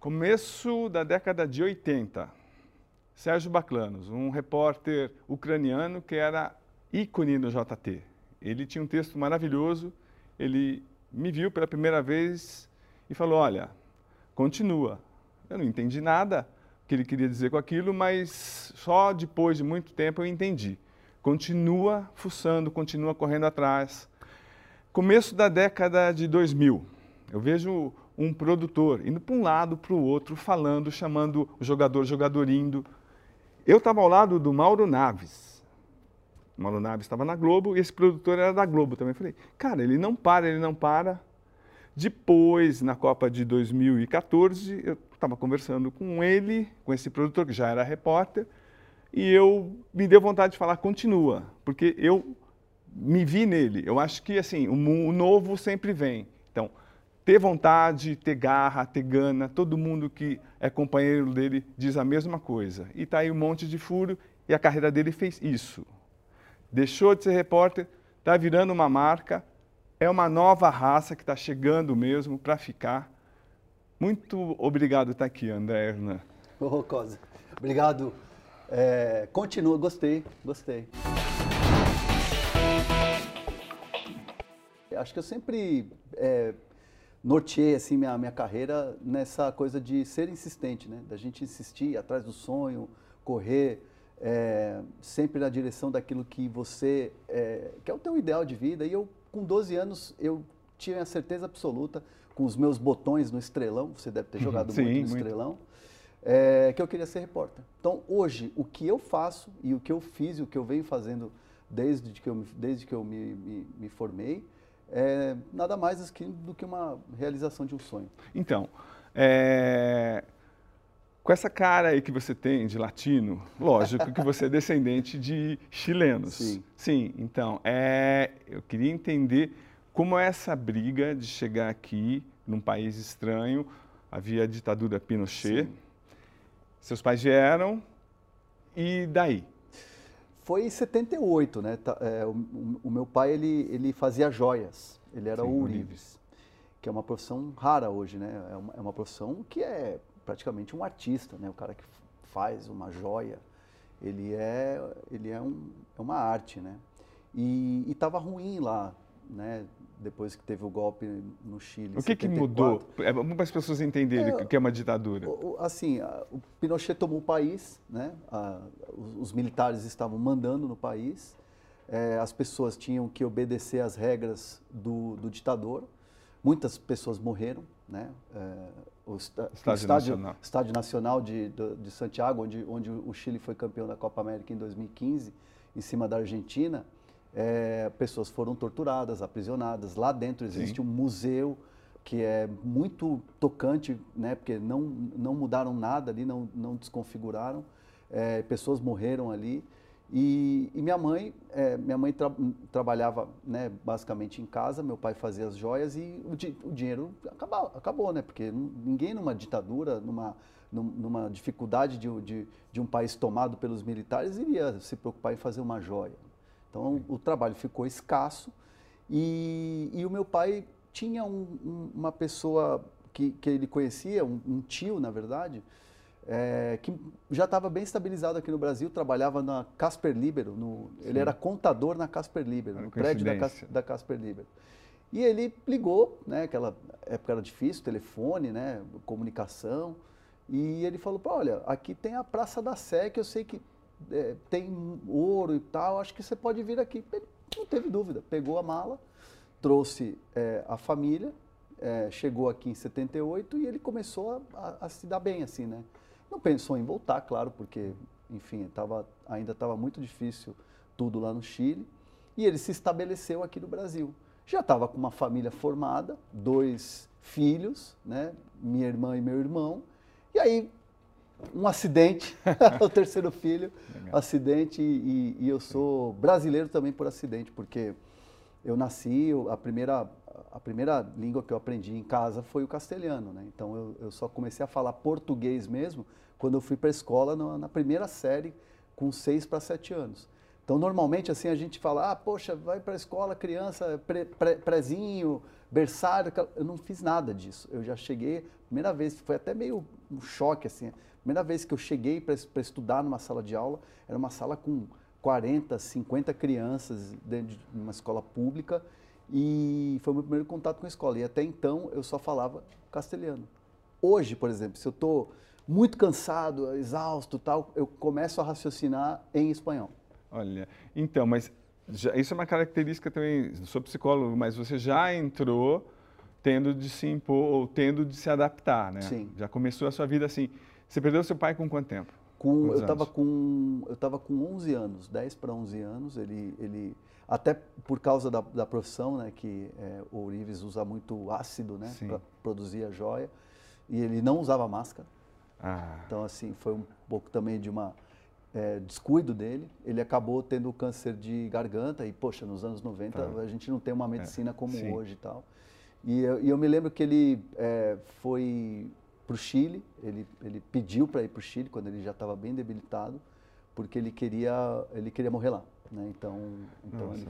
Começo da década de 80. Sérgio Baclanos, um repórter ucraniano que era ícone no JT. Ele tinha um texto maravilhoso, ele me viu pela primeira vez e falou: Olha, continua. Eu não entendi nada que ele queria dizer com aquilo, mas só depois de muito tempo eu entendi. Continua fuçando, continua correndo atrás. Começo da década de 2000, eu vejo um produtor indo para um lado, para o outro, falando, chamando o jogador, jogador indo. Eu estava ao lado do Mauro Naves. O Mauro Naves estava na Globo e esse produtor era da Globo também. Eu falei, cara, ele não para, ele não para. Depois, na Copa de 2014, eu estava conversando com ele, com esse produtor que já era repórter, e eu me deu vontade de falar, continua, porque eu me vi nele. Eu acho que assim, o novo sempre vem. Então, ter vontade, ter garra, ter gana, todo mundo que é companheiro dele diz a mesma coisa. E está aí um monte de furo e a carreira dele fez isso. Deixou de ser repórter, está virando uma marca, é uma nova raça que está chegando mesmo para ficar. Muito obrigado por estar aqui, André Hernan. Cosa, obrigado. É, continua, gostei, gostei. Acho que eu sempre é, norteei assim, minha, minha carreira nessa coisa de ser insistente, né? da gente insistir atrás do sonho, correr, é, sempre na direção daquilo que você, é, que é o teu ideal de vida. E eu com 12 anos, eu tinha a certeza absoluta, com os meus botões no estrelão, você deve ter jogado Sim, muito no muito. estrelão, é, que eu queria ser repórter. Então, hoje, o que eu faço e o que eu fiz e o que eu venho fazendo desde que eu, desde que eu me, me, me formei, é nada mais do que uma realização de um sonho. Então, é, com essa cara aí que você tem de latino, lógico que você é descendente de chilenos. Sim. Sim, então, é, eu queria entender como é essa briga de chegar aqui num país estranho, havia a ditadura Pinochet, Sim. seus pais vieram, e daí? Foi em 78, né? É, o, o, meu pai, ele, ele fazia joias, ele era Sim, ourives, que é uma profissão rara hoje, né? É uma, é uma profissão que é praticamente um artista, né? O cara que faz uma joia, ele é, ele é, um, é uma arte, né? E estava ruim lá, né? Depois que teve o golpe no Chile. O que, que mudou? É, para as pessoas entenderem o é, que é uma ditadura. Assim, o Pinochet tomou o país, né? os, militares estavam mandando no país, é, as pessoas tinham que obedecer às regras do, do ditador. Muitas pessoas morreram, né? É, o, estádio, estádio, Nacional, estádio Nacional de, de, Santiago, onde, onde o Chile foi campeão da Copa América em 2015, em cima da Argentina, é, pessoas foram torturadas, aprisionadas. Lá dentro existe Sim. um museu que é muito tocante, né? Porque não, não mudaram nada ali, não, não desconfiguraram. É, pessoas morreram ali. E, e minha mãe, é, minha mãe tra trabalhava né, basicamente em casa, meu pai fazia as joias e o, di o dinheiro acabou, acabou, né? Porque ninguém numa ditadura, numa, numa dificuldade de, de, de, um país tomado pelos militares, iria se preocupar em fazer uma joia. Então o trabalho ficou escasso e, e o meu pai tinha um, um, uma pessoa que, que ele conhecia, um, um tio, na verdade, é, que já estava bem estabilizado aqui no Brasil, trabalhava na Casper Libero, no, ele era contador na Casper Libero, no prédio da, da Casper Libero. E ele ligou, né, aquela época era difícil, telefone, né, comunicação, e ele falou, olha, aqui tem a Praça da Sé, que eu sei que é, tem ouro e tal, acho que você pode vir aqui. Ele não teve dúvida, pegou a mala, trouxe é, a família, é, chegou aqui em 78 e ele começou a, a, a se dar bem, assim, né? Não pensou em voltar, claro, porque, enfim, tava, ainda estava muito difícil tudo lá no Chile. E ele se estabeleceu aqui no Brasil. Já estava com uma família formada, dois filhos, né? minha irmã e meu irmão. E aí, um acidente, o terceiro filho, Legal. acidente, e, e, eu sou brasileiro também por acidente, porque eu nasci, a primeira, a primeira língua que eu aprendi em casa foi o castelhano, né? Então eu, eu só comecei a falar português mesmo quando eu fui para a escola na, na, primeira série, com seis para sete anos. Então, normalmente, assim, a gente fala, ah, poxa, vai para a escola, criança, pré, pré, prézinho, berçário. Eu não fiz nada disso. Eu já cheguei, primeira vez, foi até meio um choque, assim. Primeira vez que eu cheguei para estudar numa sala de aula, era uma sala com 40, 50 crianças dentro de uma escola pública e foi o meu primeiro contato com a escola. E até então eu só falava castelhano. Hoje, por exemplo, se eu estou muito cansado, exausto tal, eu começo a raciocinar em espanhol. Olha, então, mas já, isso é uma característica também, sou psicólogo, mas você já entrou tendo de se impor ou tendo de se adaptar, né? Sim. Já começou a sua vida assim. Você perdeu seu pai com quanto tempo? Com, eu estava com eu tava com 11 anos, 10 para 11 anos, ele ele até por causa da, da profissão, né, que é, o Ourives usa muito ácido, né, para produzir a joia, e ele não usava máscara. Ah. Então assim, foi um pouco também de uma é, descuido dele. Ele acabou tendo câncer de garganta e poxa, nos anos 90 tá. a gente não tem uma medicina é. como Sim. hoje e tal. E eu, e eu, me lembro que ele é, foi para o Chile, ele, ele pediu para ir para o Chile quando ele já estava bem debilitado, porque ele queria, ele queria morrer lá. Né? Então, então ele,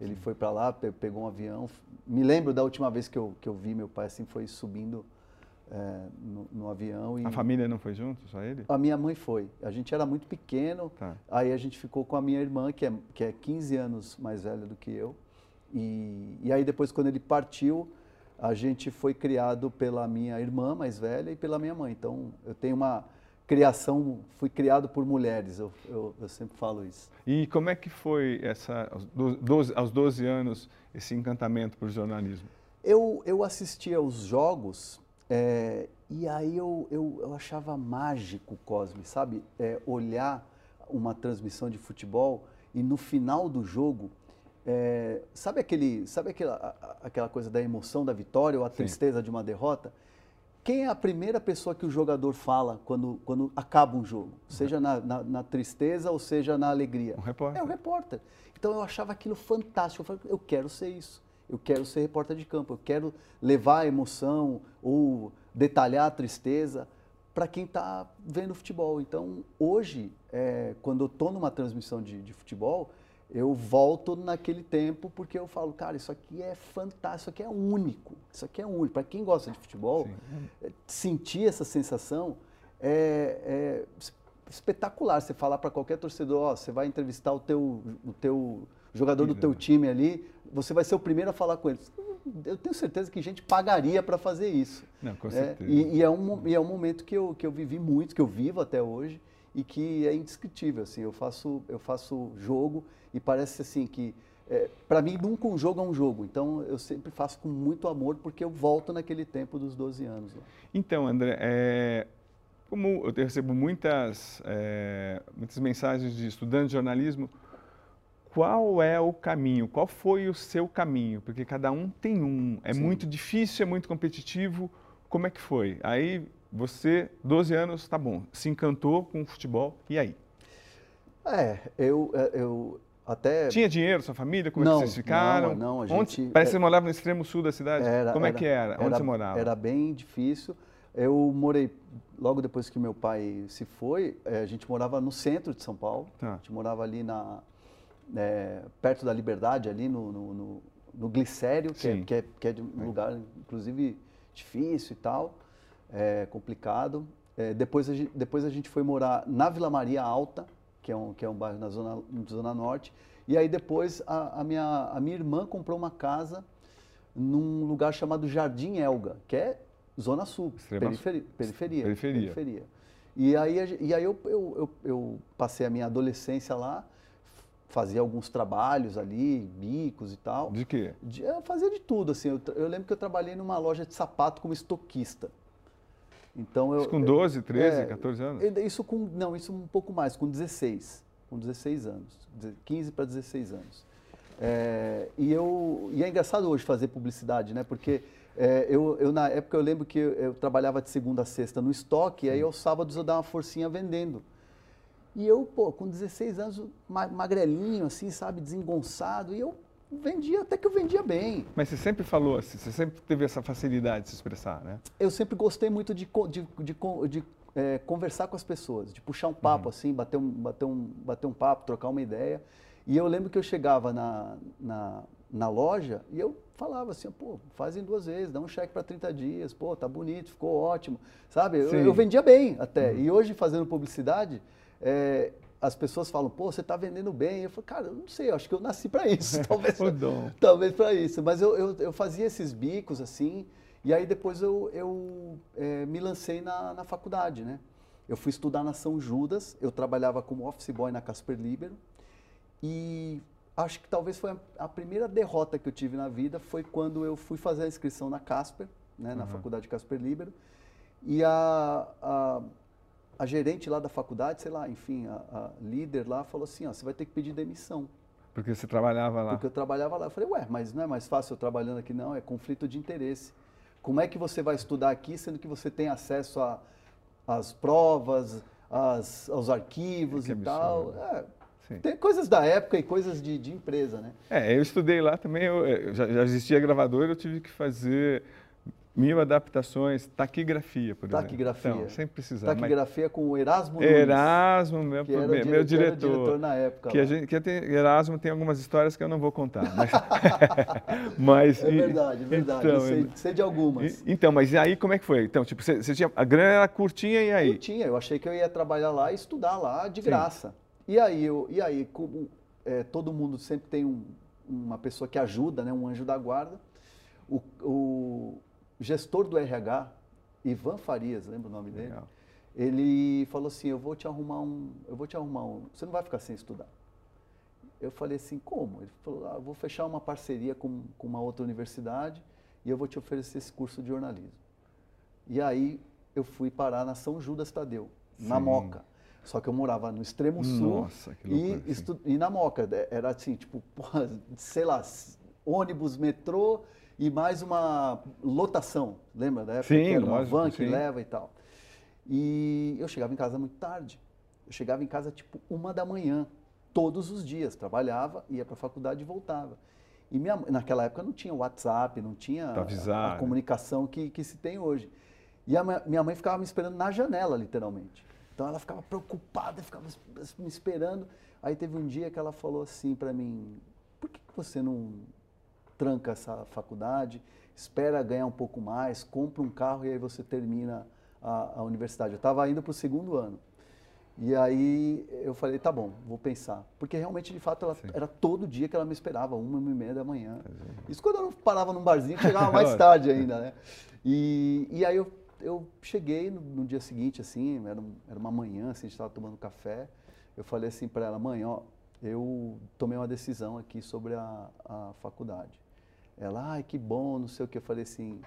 ele foi para lá, pegou um avião. Me lembro da última vez que eu, que eu vi meu pai assim, foi subindo é, no, no, avião. E a família não foi junto, só ele? A minha mãe foi. A gente era muito pequeno, tá. aí a gente ficou com a minha irmã, que é, que é 15 anos mais velha do que eu. E, e aí depois, quando ele partiu, a gente foi criado pela minha irmã mais velha e pela minha mãe. Então, eu tenho uma criação, fui criado por mulheres, eu, eu, eu sempre falo isso. E como é que foi essa, aos 12, aos 12 anos esse encantamento por jornalismo? Eu, eu assistia aos jogos é, e aí eu, eu, eu, achava mágico, Cosme, sabe? É, olhar uma transmissão de futebol e no final do jogo é, sabe aquele, sabe aquela, aquela coisa da emoção da vitória ou a Sim. tristeza de uma derrota? Quem é a primeira pessoa que o jogador fala quando, quando acaba um jogo? Seja na, na, na tristeza ou seja na alegria? Um repórter. É o repórter. Então eu achava aquilo fantástico. Eu falei, eu quero ser isso. Eu quero ser repórter de campo. Eu quero levar a emoção ou detalhar a tristeza para quem está vendo futebol. Então, hoje, é, quando eu estou numa transmissão de, de futebol, eu volto naquele tempo porque eu falo, cara, isso aqui é fantástico, isso aqui é único, isso aqui é único. Para quem gosta de futebol, Sim. Eh, sentir essa sensação é, é espetacular. Você falar para qualquer torcedor, ó, você vai entrevistar o teu, o teu jogador do teu time ali, você vai ser o primeiro a falar com ele. Eu tenho certeza que gente pagaria para fazer isso. Não, com certeza. É, e, e, é um, e é um momento que eu, que eu vivi muito, que eu vivo até hoje e que é indescritível. Assim, eu faço, eu faço jogo e parece assim que é, para mim nunca um jogo é um jogo. Então eu sempre faço com muito amor porque eu volto naquele tempo dos 12 anos. Então, André, é, como eu recebo muitas, é, muitas mensagens de estudantes de jornalismo, qual é o caminho? Qual foi o seu caminho? Porque cada um tem um. É Sim. muito difícil, é muito competitivo. Como é que foi? Aí você, 12 anos, tá bom, se encantou com o futebol, e aí? É, eu, é, eu até... Tinha dinheiro, sua família? Como não, é que vocês ficaram? Não, não, a gente... Onde, parece que você morava no extremo sul da cidade. Era, Como é que era? Onde era, você morava? Era bem difícil. Eu morei, logo depois que meu pai se foi, é, a gente morava no centro de São Paulo. Tá. A gente morava ali na, é, perto da Liberdade, ali no, no, no, no Glicério, que é, que é, que, é, de um lugar, inclusive, difícil e tal é, complicado. É, depois, a gente, depois a gente foi morar na Vila Maria Alta, que é um, que é um bairro na Zona, zona Norte. E aí depois a, a, minha, a minha irmã comprou uma casa num lugar chamado Jardim Elga, que é Zona Sul, periferia, periferia, periferia. periferia. E aí, e aí eu, eu, eu, eu passei a minha adolescência lá, fazia alguns trabalhos ali, bicos e tal. De quê? De, eu fazia de tudo, assim. Eu, eu, lembro que eu trabalhei numa loja de sapato como estoquista. Então eu, isso com 12, 13, é, 14 anos? Isso com, não, isso um pouco mais, com 16, com 16 anos, 15 para 16 anos. É, e, eu, e é engraçado hoje fazer publicidade, né? Porque é, eu, eu, na época, eu lembro que eu, eu, trabalhava de segunda a sexta no estoque, e aí aos sábados eu dava uma forcinha vendendo. E eu, pô, com 16 anos, magrelinho, assim, sabe, desengonçado, e eu vendia, até que eu vendia bem. Mas você sempre falou assim, você sempre teve essa facilidade de se expressar, né? Eu sempre gostei muito de, de, de, de é, conversar com as pessoas, de puxar um papo uhum. assim, bater um, bater, um, bater um papo, trocar uma ideia. E eu lembro que eu chegava na, na, na loja e eu falava assim, pô, fazem duas vezes, dá um cheque para 30 dias, pô, tá bonito, ficou ótimo, sabe? Eu, eu, vendia bem até. Uhum. E hoje, fazendo publicidade, é, as pessoas falam, pô, você está vendendo bem. Eu falo, cara, eu não sei, eu acho que eu nasci para isso. Talvez, talvez para isso. Mas eu, eu, eu, fazia esses bicos assim, e aí depois eu, eu é, me lancei na, na faculdade, né? Eu fui estudar na São Judas, eu trabalhava como office boy na Casper Libero, e acho que talvez foi a, a, primeira derrota que eu tive na vida foi quando eu fui fazer a inscrição na Casper, né, na uhum. faculdade Casper Libero, e a, a a gerente lá da faculdade, sei lá, enfim, a, a líder lá falou assim, ó, você vai ter que pedir demissão. Porque você trabalhava lá. Porque eu trabalhava lá. Eu falei, ué, mas não é mais fácil eu trabalhando aqui? Não, é conflito de interesse. Como é que você vai estudar aqui, sendo que você tem acesso às provas, às, aos arquivos que e tal? É, tem coisas da época e coisas de, de empresa, né? É, eu estudei lá também, eu, já, já existia gravador, eu tive que fazer Mil adaptações, taquigrafia, por exemplo. Taquigrafia. Então, sem precisar. Taquigrafia mas... com o Erasmo Nunes. Erasmo, meu, que meu, meu diretor. diretor na época. Que, gente, que tem, Erasmo tem algumas histórias que eu não vou contar. Mas, mas é verdade, é verdade. Então, sei, sei, de algumas. E, então, mas e aí como é que foi? Então, tipo, você, você, tinha, a grana era curtinha e aí? Curtinha, eu achei que eu ia trabalhar lá e estudar lá de Sim. graça. E aí, eu, e aí como é, todo mundo sempre tem um, uma pessoa que ajuda, né, um anjo da guarda, o, o gestor do RH, Ivan Farias, lembra o nome dele? Legal. Ele falou assim: "Eu vou te arrumar um, eu vou te arrumar um, você não vai ficar sem estudar". Eu falei assim: "Como?". Ele falou: ah, vou fechar uma parceria com, com uma outra universidade e eu vou te oferecer esse curso de jornalismo". E aí eu fui parar na São Judas Tadeu, Sim. na Moca. Só que eu morava no extremo sul Nossa, que loucura, e, e na Moca. Era assim, tipo, sei lá, ônibus, metrô, e mais uma lotação, lembra da época? Sim, que era uma lógico, van que sim. leva e tal. E eu chegava em casa muito tarde. Eu chegava em casa tipo uma da manhã, todos os dias. Trabalhava, ia para a faculdade e voltava. E minha, naquela época não tinha WhatsApp, não tinha avisar, a, a né? comunicação que, que se tem hoje. E a minha mãe ficava me esperando na janela, literalmente. Então ela ficava preocupada, ficava me esperando. Aí teve um dia que ela falou assim para mim: por que você não tranca essa faculdade, espera ganhar um pouco mais, compra um carro e aí você termina a, a universidade. Eu estava indo para o segundo ano. E aí eu falei, tá bom, vou pensar. Porque realmente, de fato, ela, era todo dia que ela me esperava, uma, uma e meia da manhã. É. Isso quando eu parava num barzinho, chegava mais tarde ainda, né? E, e aí eu, eu cheguei no, no dia seguinte, assim, era, um, era uma manhã, assim, a gente estava tomando café. Eu falei assim para ela, mãe, ó, eu tomei uma decisão aqui sobre a, a faculdade. Ela, ai, que bom, não sei o que. Eu falei assim,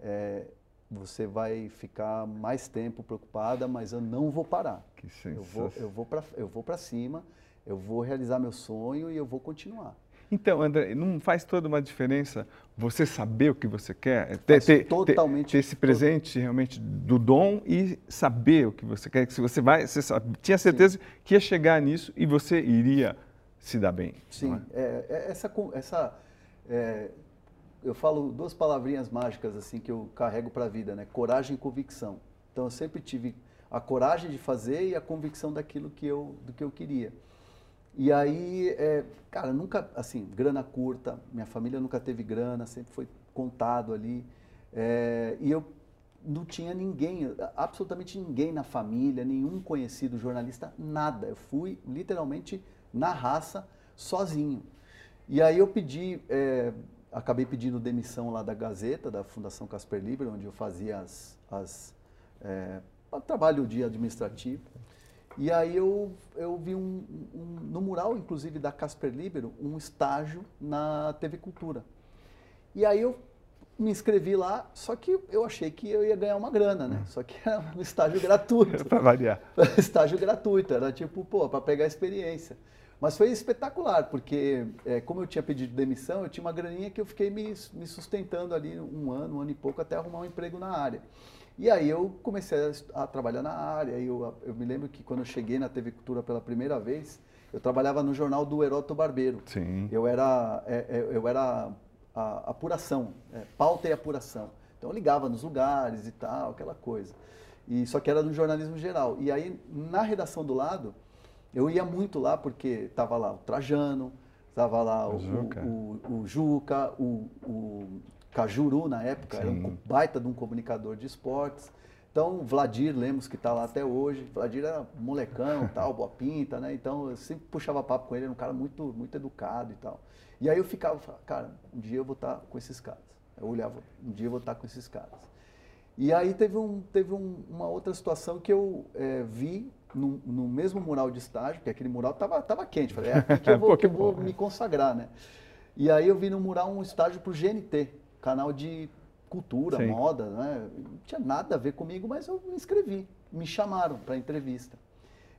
é, você vai ficar mais tempo preocupada, mas eu não vou parar. Que eu vou, eu vou para eu vou para cima, eu vou realizar meu sonho e eu vou continuar. Então, André, não faz toda uma diferença você saber o que você quer? Ter, ter, totalmente. Ter esse presente todo... realmente do dom e saber o que você quer. Que se você vai, você sabe, tinha certeza Sim. que ia chegar nisso e você iria se dar bem. Sim, é? É, é essa, essa é, eu falo duas palavrinhas mágicas assim que eu carrego para a vida, né? Coragem e convicção. Então eu sempre tive a coragem de fazer e a convicção daquilo que eu do que eu queria. E aí, é, cara, nunca assim, grana curta, minha família nunca teve grana, sempre foi contado ali. É, e eu não tinha ninguém, absolutamente ninguém na família, nenhum conhecido jornalista, nada. Eu fui literalmente na raça, sozinho. E aí eu pedi é, acabei pedindo demissão lá da Gazeta, da Fundação Casper Libre, onde eu fazia as, as é, trabalho de administrativo. E aí eu, eu vi um, um, no mural, inclusive, da Casper Libero, um estágio na TV Cultura. E aí eu me inscrevi lá, só que eu achei que eu ia ganhar uma grana, né? Só que era um estágio gratuito. para variar. estágio gratuito, era tipo, pô, para pegar experiência. Mas foi espetacular, porque é, como eu tinha pedido demissão, eu tinha uma graninha que eu fiquei me, me sustentando ali um ano, um ano e pouco, até arrumar um emprego na área. E aí eu comecei a, a trabalhar na área. Eu, eu me lembro que quando eu cheguei na TV Cultura pela primeira vez, eu trabalhava no jornal do Heródoto Barbeiro. Sim. Eu era, é, é, eu era a, apuração, é, pauta e apuração. Então eu ligava nos lugares e tal, aquela coisa. E só que era no jornalismo geral. E aí na redação do lado Eu ia muito lá porque tava lá o Trajano, tava lá o, O Juca. o, o, Juca, o, o Cajuru na época, era um Sim. baita de um comunicador de esportes. Então, Vladir Lemos, que está lá até hoje, Vladir era molecão, tal, boa pinta, né? Então, eu sempre puxava papo com ele, era um cara muito, muito educado e tal. E aí eu ficava, falava, cara, um dia eu vou estar com esses caras. Eu olhava, um dia eu vou estar com esses caras. E aí teve, um, teve um- uma outra situação que eu eh, vi no, no mesmo mural de estágio, que aquele mural estava tava quente. Falei, é aqui que eu vou, Pô, que eu que vou bom. me consagrar, né? E aí eu vi no mural um estágio para o GNT, canal de cultura, Sim. moda, né? Não tinha nada a ver comigo, mas eu me inscrevi. Me chamaram para entrevista.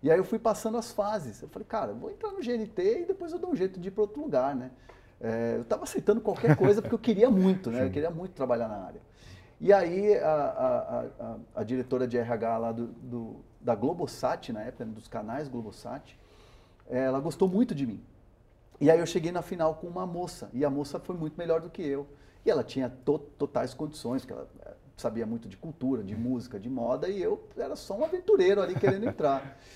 E aí eu fui passando as fases. Eu falei, cara, eu vou entrar no GNT e depois eu dou um jeito de ir para outro lugar, né? É, eu estava aceitando qualquer coisa porque eu queria muito, né? Eu queria muito trabalhar na área. E aí a, a- a- a- a diretora de RH lá do, do- da Globosat, na época, dos canais Globosat, ela gostou muito de mim. E aí eu cheguei na final com uma moça, e a moça foi muito melhor do que eu. E ela tinha to- totais condições, porque ela eh, sabia muito de cultura, de música, de moda, e eu era só um aventureiro ali querendo entrar.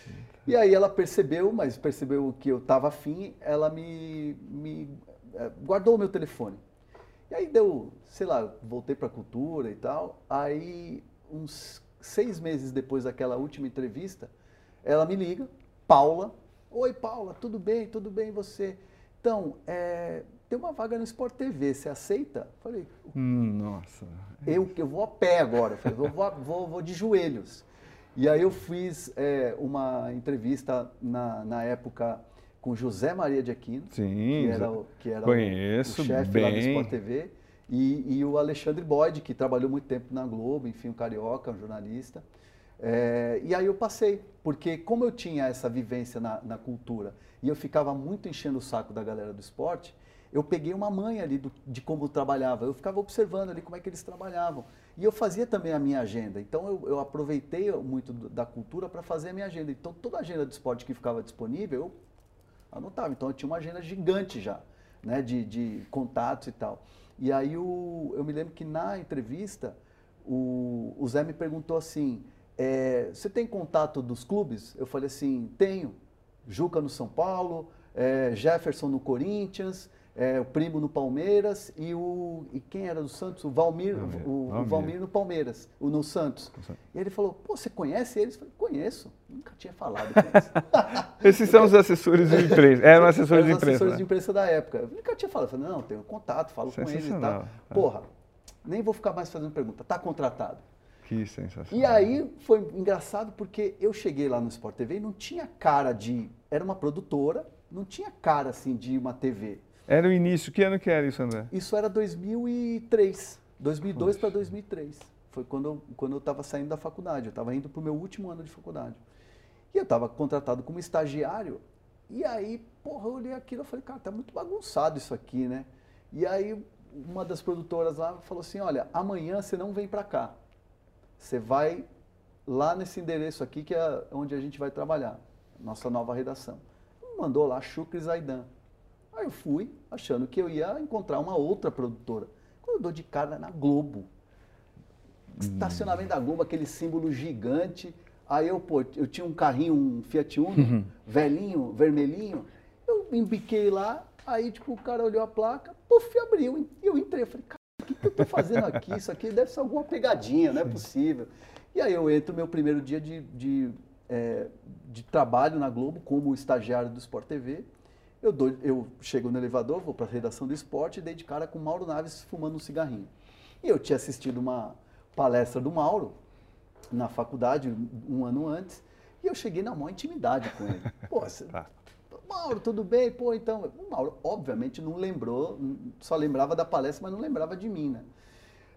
E aí ela percebeu, mas percebeu que eu estava afim, ela me, me eh, guardou o meu telefone. E aí deu, sei lá, voltei para a cultura e tal. Aí, uns seis meses depois daquela última entrevista, ela me liga, Paula. Oi, Paula, tudo bem? Tudo bem você? Então, é, tem uma vaga no Sport TV, você aceita? Falei, Hum, nossa. eu, eu vou a pé agora, falei, vou, vou, vou de joelhos. E aí eu fiz é, uma entrevista na, na época com José Maria de Aquino, Sim, que era, o- que era o- chefe lá do. Sport TV, e, e o Alexandre Boyd, que trabalhou muito tempo na Globo, enfim, um carioca, um jornalista. É, e aí eu passei, porque como eu tinha essa vivência na, na cultura e eu ficava muito enchendo o saco da galera do esporte, eu peguei uma manha ali do- de como trabalhava. Eu ficava observando ali como é que eles trabalhavam. E eu fazia também a minha agenda. Então eu, eu aproveitei muito da cultura para fazer a minha agenda. Então toda a agenda do esporte que ficava disponível, eu anotava. Então eu tinha uma agenda gigante já, né, de, de contatos e tal. E aí o, eu me lembro que na entrevista o, o Zé me perguntou assim: é, você tem contato dos clubes? Eu falei assim: tenho. Juca no São Paulo, é, Jefferson no Corinthians, é, o Primo no Palmeiras e o e quem era do Santos? O Valmir, Valmir. o, o Valmir. No Palmeiras, o no Santos. E ele falou: pô, você conhece eles? Eu falei: conheço. Nunca tinha falado com eles. Esses são os assessores de imprensa. Eram assessores de os assessores imprensa. de né? imprensa da época. Eu nunca tinha falado. Eu falei, não, tenho contato, falo com eles e tal. É. Porra, nem vou ficar mais fazendo pergunta. Tá contratado. Que sensacional. E aí foi engraçado porque eu cheguei lá no Sport TV e não tinha cara de. Era uma produtora, não tinha cara assim de uma TV. Era o início. Que ano que era isso, André? Isso era 2003, 2002 para 2003. Foi quando eu, quando eu estava saindo da faculdade, eu estava indo para o meu último ano de faculdade. E eu estava contratado como estagiário, e aí, porra, eu olhei aquilo e falei, cara, tá muito bagunçado isso aqui, né? E aí uma das produtoras lá falou assim, olha, amanhã você não vem para cá. Você vai lá nesse endereço aqui, que é onde a gente vai trabalhar, nossa nova redação. Mandou lá Shukri Zaidan. Aí eu fui, achando que eu ia encontrar uma outra produtora. Quando eu dou de cara na Globo, estacionamento da Globo, aquele símbolo gigante. Aí eu, pô, eu tinha um carrinho, um Fiat Uno, velhinho, vermelhinho. Eu embiquei lá, aí tipo, o cara olhou a placa, puf, abriu. E eu entrei, eu falei, cara, o que, que eu tô fazendo aqui? Isso aqui deve ser alguma pegadinha, não é possível. E aí eu entro no meu primeiro dia de, de, é, de trabalho na Globo como estagiário do Sport TV. Eu, dou, eu chego no elevador, vou para a redação do esporte e dei de cara com o Mauro Naves fumando um cigarrinho. E eu tinha assistido uma palestra do Mauro na faculdade um ano antes e eu cheguei na maior intimidade com ele. Pô, você, Tá. Mauro, tudo bem? Pô, então. O Mauro, obviamente, não lembrou, só lembrava da palestra, mas não lembrava de mim, né?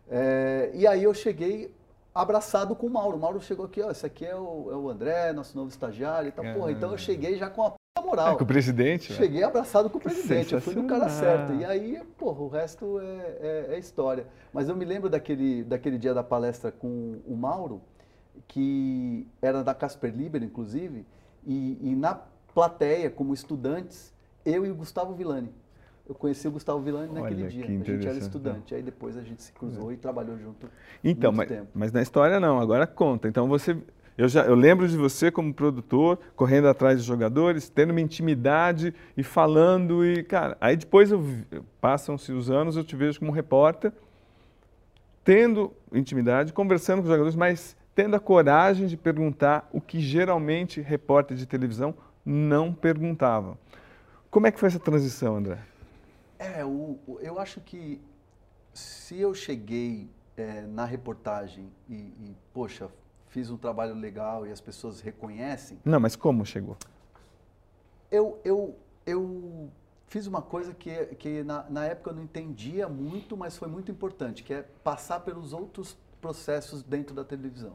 É, e aí eu cheguei abraçado com o Mauro. O Mauro chegou aqui, ó, esse aqui é o, é o André, nosso novo estagiário e tal. Porra, então eu cheguei já com a moral. É, com o presidente? né? Cheguei abraçado com o presidente, eu fui no cara certo. E aí, porra, o resto é, é- é história. Mas eu me lembro daquele, daquele dia da palestra com o Mauro, que era da Casper Liber, inclusive, e, e na plateia, como estudantes, eu e o Gustavo Villani. Eu conheci o Gustavo Villani naquele Olha, dia. que A gente era estudante. Aí depois a gente se cruzou e trabalhou junto. Então, muito mas, tempo. mas na história não, agora conta. Então você Eu, já, eu lembro de você como produtor, correndo atrás de jogadores, tendo uma intimidade e falando. e Cara, aí depois passam-se os anos, eu te vejo como repórter, tendo intimidade, conversando com os jogadores, mas tendo a coragem de perguntar o que geralmente repórter de televisão não perguntava. Como é que foi essa transição, André? É, o, eu acho que se eu cheguei é, na reportagem e, e, poxa, fiz um trabalho legal e as pessoas reconhecem. Não, mas como chegou? Eu, eu, eu fiz uma coisa que, que na, na época eu não entendia muito, mas foi muito importante, que é passar pelos outros processos dentro da televisão.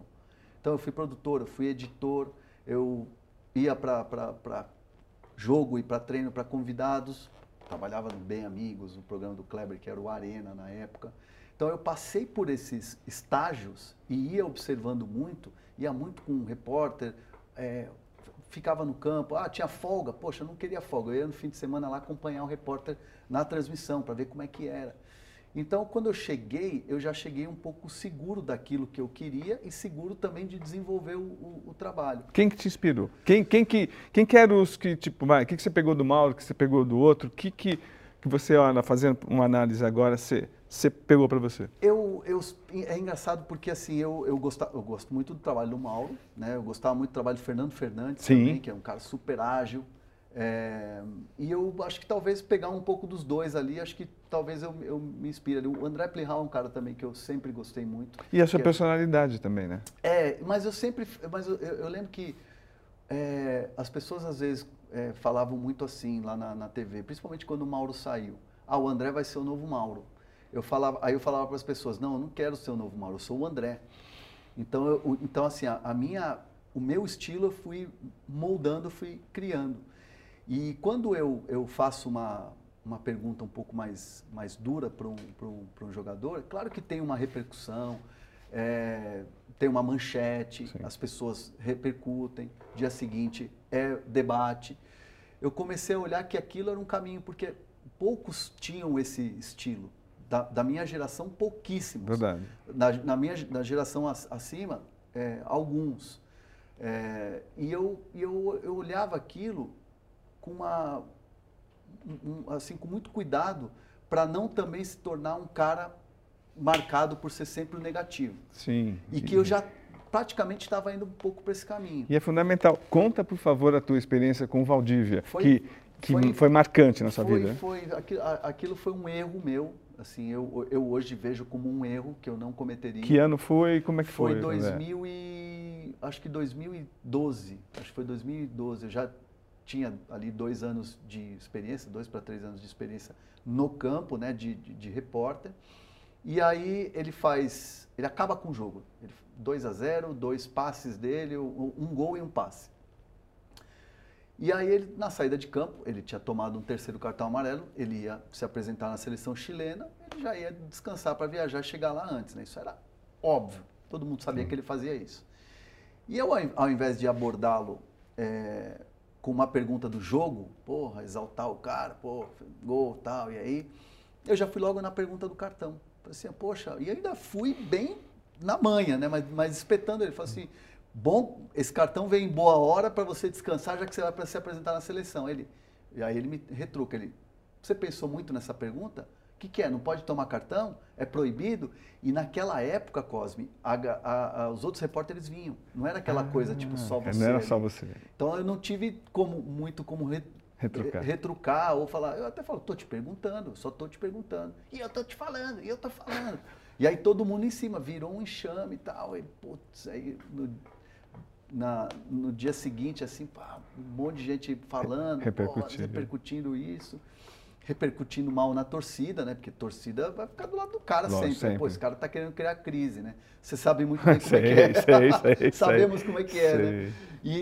Então eu fui produtor, eu fui editor, eu ia para jogo e para treino para convidados, trabalhava no Bem Amigos, no programa do Kleber, que era o Arena na época. Então eu passei por esses estágios e ia observando muito, ia muito com um repórter, é, ficava no campo, ah, tinha folga, poxa, eu não queria folga, eu ia no fim de semana lá acompanhar o repórter na transmissão para ver como é que era. Então, quando eu cheguei, eu já cheguei um pouco seguro daquilo que eu queria e seguro também de desenvolver o, o, o trabalho. Quem que te inspirou? Quem, quem, que, quem que eram os que, tipo, vai, o que, que você pegou do Mauro, o que você pegou do outro? O que, que, que você, olha, fazendo uma análise agora, você, você pegou para você? Eu, eu, é engraçado porque, assim, eu, eu, gosto, eu gosto muito do trabalho do Mauro, né? Eu gostava muito do trabalho do Fernando Fernandes Sim. também, que é um cara super ágil, é, e eu acho que talvez pegar um pouco dos dois ali, acho que talvez eu, eu me inspire. O André Plihal é um cara também que eu sempre gostei muito. E a sua personalidade é, também, né? É, mas eu sempre. Mas eu, eu lembro que é, as pessoas às vezes é, falavam muito assim lá na, na, TV, principalmente quando o Mauro saiu. Ah, o André vai ser o novo Mauro. Eu falava, aí eu falava para as pessoas: não, eu não quero ser o novo Mauro, eu sou o André. Então, eu, então assim, a, a minha, o meu estilo eu fui moldando, fui criando. E quando eu, eu faço uma, uma pergunta um pouco mais, mais dura para um, um, um jogador, claro que tem uma repercussão, é, tem uma manchete, Sim. as pessoas repercutem, dia seguinte é debate. Eu comecei a olhar que aquilo era um caminho, porque poucos tinham esse estilo. Da, da minha geração, pouquíssimos. Verdade. Na, na minha na geração acima, é, alguns. É, e eu, eu, eu olhava aquilo com uma um, assim com muito cuidado para não também se tornar um cara marcado por ser sempre o negativo. Sim. E que eu já praticamente estava indo um pouco para esse caminho. E é fundamental. Conta, por favor, a tua experiência com Valdívia, foi, que, que foi, foi, marcante na sua foi, vida. Foi, aquilo, aquilo foi um erro meu. Assim, eu, eu hoje vejo como um erro que eu não cometeria. Que ano foi? Como é que foi? Foi 2000 e acho que 2012. Acho que foi 2012. Eu já tinha ali dois anos de experiência, dois para três anos de experiência no campo, né, de, de, de, repórter. E aí ele faz, ele acaba com o jogo. Ele, 2 a 0, dois passes dele, um gol e um passe. E aí ele, na saída de campo, ele tinha tomado um terceiro cartão amarelo, ele ia se apresentar na seleção chilena, ele já ia descansar para viajar e chegar lá antes, né? Isso era óbvio, todo mundo sabia que ele fazia isso. E eu, ao invés de abordá-lo é, com uma pergunta do jogo, porra, exaltar o cara, pô, gol tal, e aí eu já fui logo na pergunta do cartão. Falei assim, poxa, e ainda fui bem na manha, né? Mas, mas espetando ele, falei assim, bom, esse cartão vem em boa hora para você descansar, já que você vai para se apresentar na seleção. Ele, e aí ele me retruca, ele, você pensou muito nessa pergunta? que, que é? Não pode tomar cartão? É proibido? E naquela época, Cosme, a, a, a, os outros repórteres vinham. Não era aquela ah, coisa tipo só você. Não era só você. Então eu não tive como, muito como re, retrucar. retrucar. ou falar. Eu até falo, tô te perguntando, só tô te perguntando. E eu tô te falando, e eu tô falando. E aí todo mundo em cima, virou um enxame e tal. E, putz, aí no, na, no dia seguinte, assim, pá, um monte de gente falando, repercutindo, pô, repercutindo isso repercutindo mal na torcida, né? Porque torcida vai ficar do lado do cara sempre. Né? sempre. Pô, esse cara tá querendo criar crise, né? Você sabe muito bem como sei, é que é. Sei, sei, Sabemos como é que é, né? E,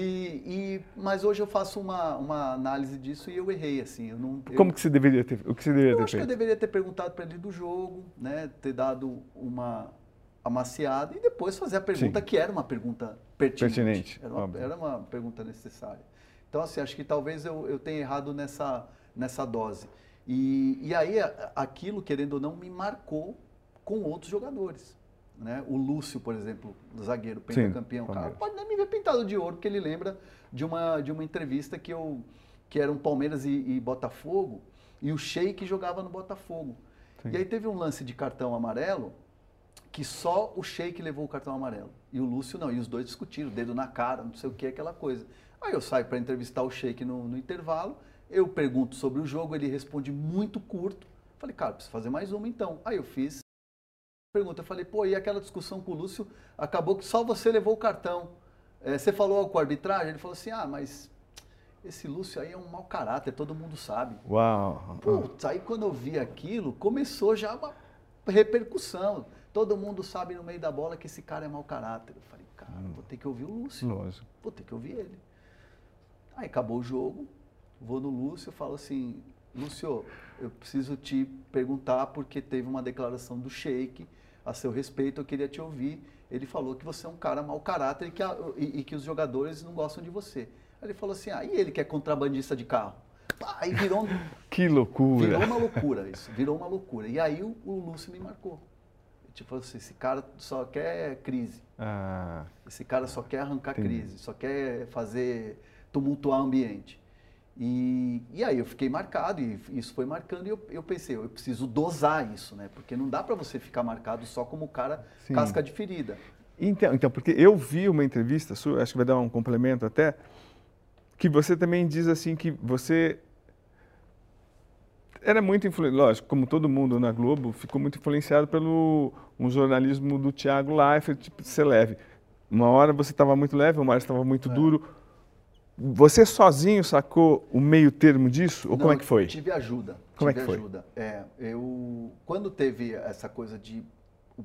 e, mas hoje eu faço uma, uma análise disso e eu errei, assim. Eu não, eu, como que você deveria ter, o que você deveria eu ter acho feito? que eu deveria ter perguntado para ele do jogo, né? Ter dado uma amaciada e depois fazer a pergunta Sim. que era uma pergunta pertinente. pertinente era, uma, era uma pergunta necessária. Então, assim, acho que talvez eu, eu tenha errado nessa, nessa dose. E, e aí aquilo, querendo ou não, me marcou com outros jogadores. né? O Lúcio, por exemplo, zagueiro, pentacampeão, Sim, cara, pode nem me ver pintado de ouro, porque ele lembra de uma, de uma entrevista que eu que era um Palmeiras e, e Botafogo, e o Sheik jogava no Botafogo. Sim. E aí teve um lance de cartão amarelo que só o Sheik levou o cartão amarelo. E o Lúcio não. E os dois discutiram, dedo na cara, não sei o que, aquela coisa. Aí eu saio para entrevistar o Sheik no, no, intervalo, eu pergunto sobre o jogo, ele responde muito curto. Falei, cara, preciso fazer mais uma então. Aí eu fiz. Pergunta, eu falei, pô, e aquela discussão com o Lúcio, acabou que só você levou o cartão. É, você falou com a arbitragem? Ele falou assim, ah, mas esse Lúcio aí é um mau caráter, todo mundo sabe. Uau! Putz, aí quando eu vi aquilo, começou já uma repercussão. Todo mundo sabe no meio da bola que esse cara é mau caráter. Eu falei, cara, hum. vou ter que ouvir o Lúcio. Lógico. Vou ter que ouvir ele. Aí acabou o jogo, vou no Lúcio e falo assim, Lúcio, eu preciso te perguntar porque teve uma declaração do Sheik a seu respeito, eu queria te ouvir. Ele falou que você é um cara mau caráter e que, a, e, e que os jogadores não gostam de você. Aí ele falou assim, ah, e ele que é contrabandista de carro? Aí virou... que loucura! Virou uma loucura isso, virou uma loucura. E aí o, o Lúcio me marcou. Tipo assim, esse cara só quer crise. Ah, esse cara só quer arrancar entendi. crise, só quer fazer tumultuar o ambiente. E, e aí eu fiquei marcado, e isso foi marcando, e eu, eu pensei, eu preciso dosar isso, né? Porque não dá para você ficar marcado só como cara Sim. casca de ferida. Então, então, porque eu vi uma entrevista sua, acho que vai dar um complemento até, que você também diz assim que você era muito influenciado, lógico, como todo mundo na Globo, ficou muito influenciado pelo um jornalismo do Thiago Leifert, tipo, ser leve. Uma hora você estava muito leve, uma hora estava muito é. duro. Você sozinho sacou o meio termo disso? Ou Não, como é que foi? tive ajuda. Como tive é que ajuda. foi? É, eu, quando teve essa coisa de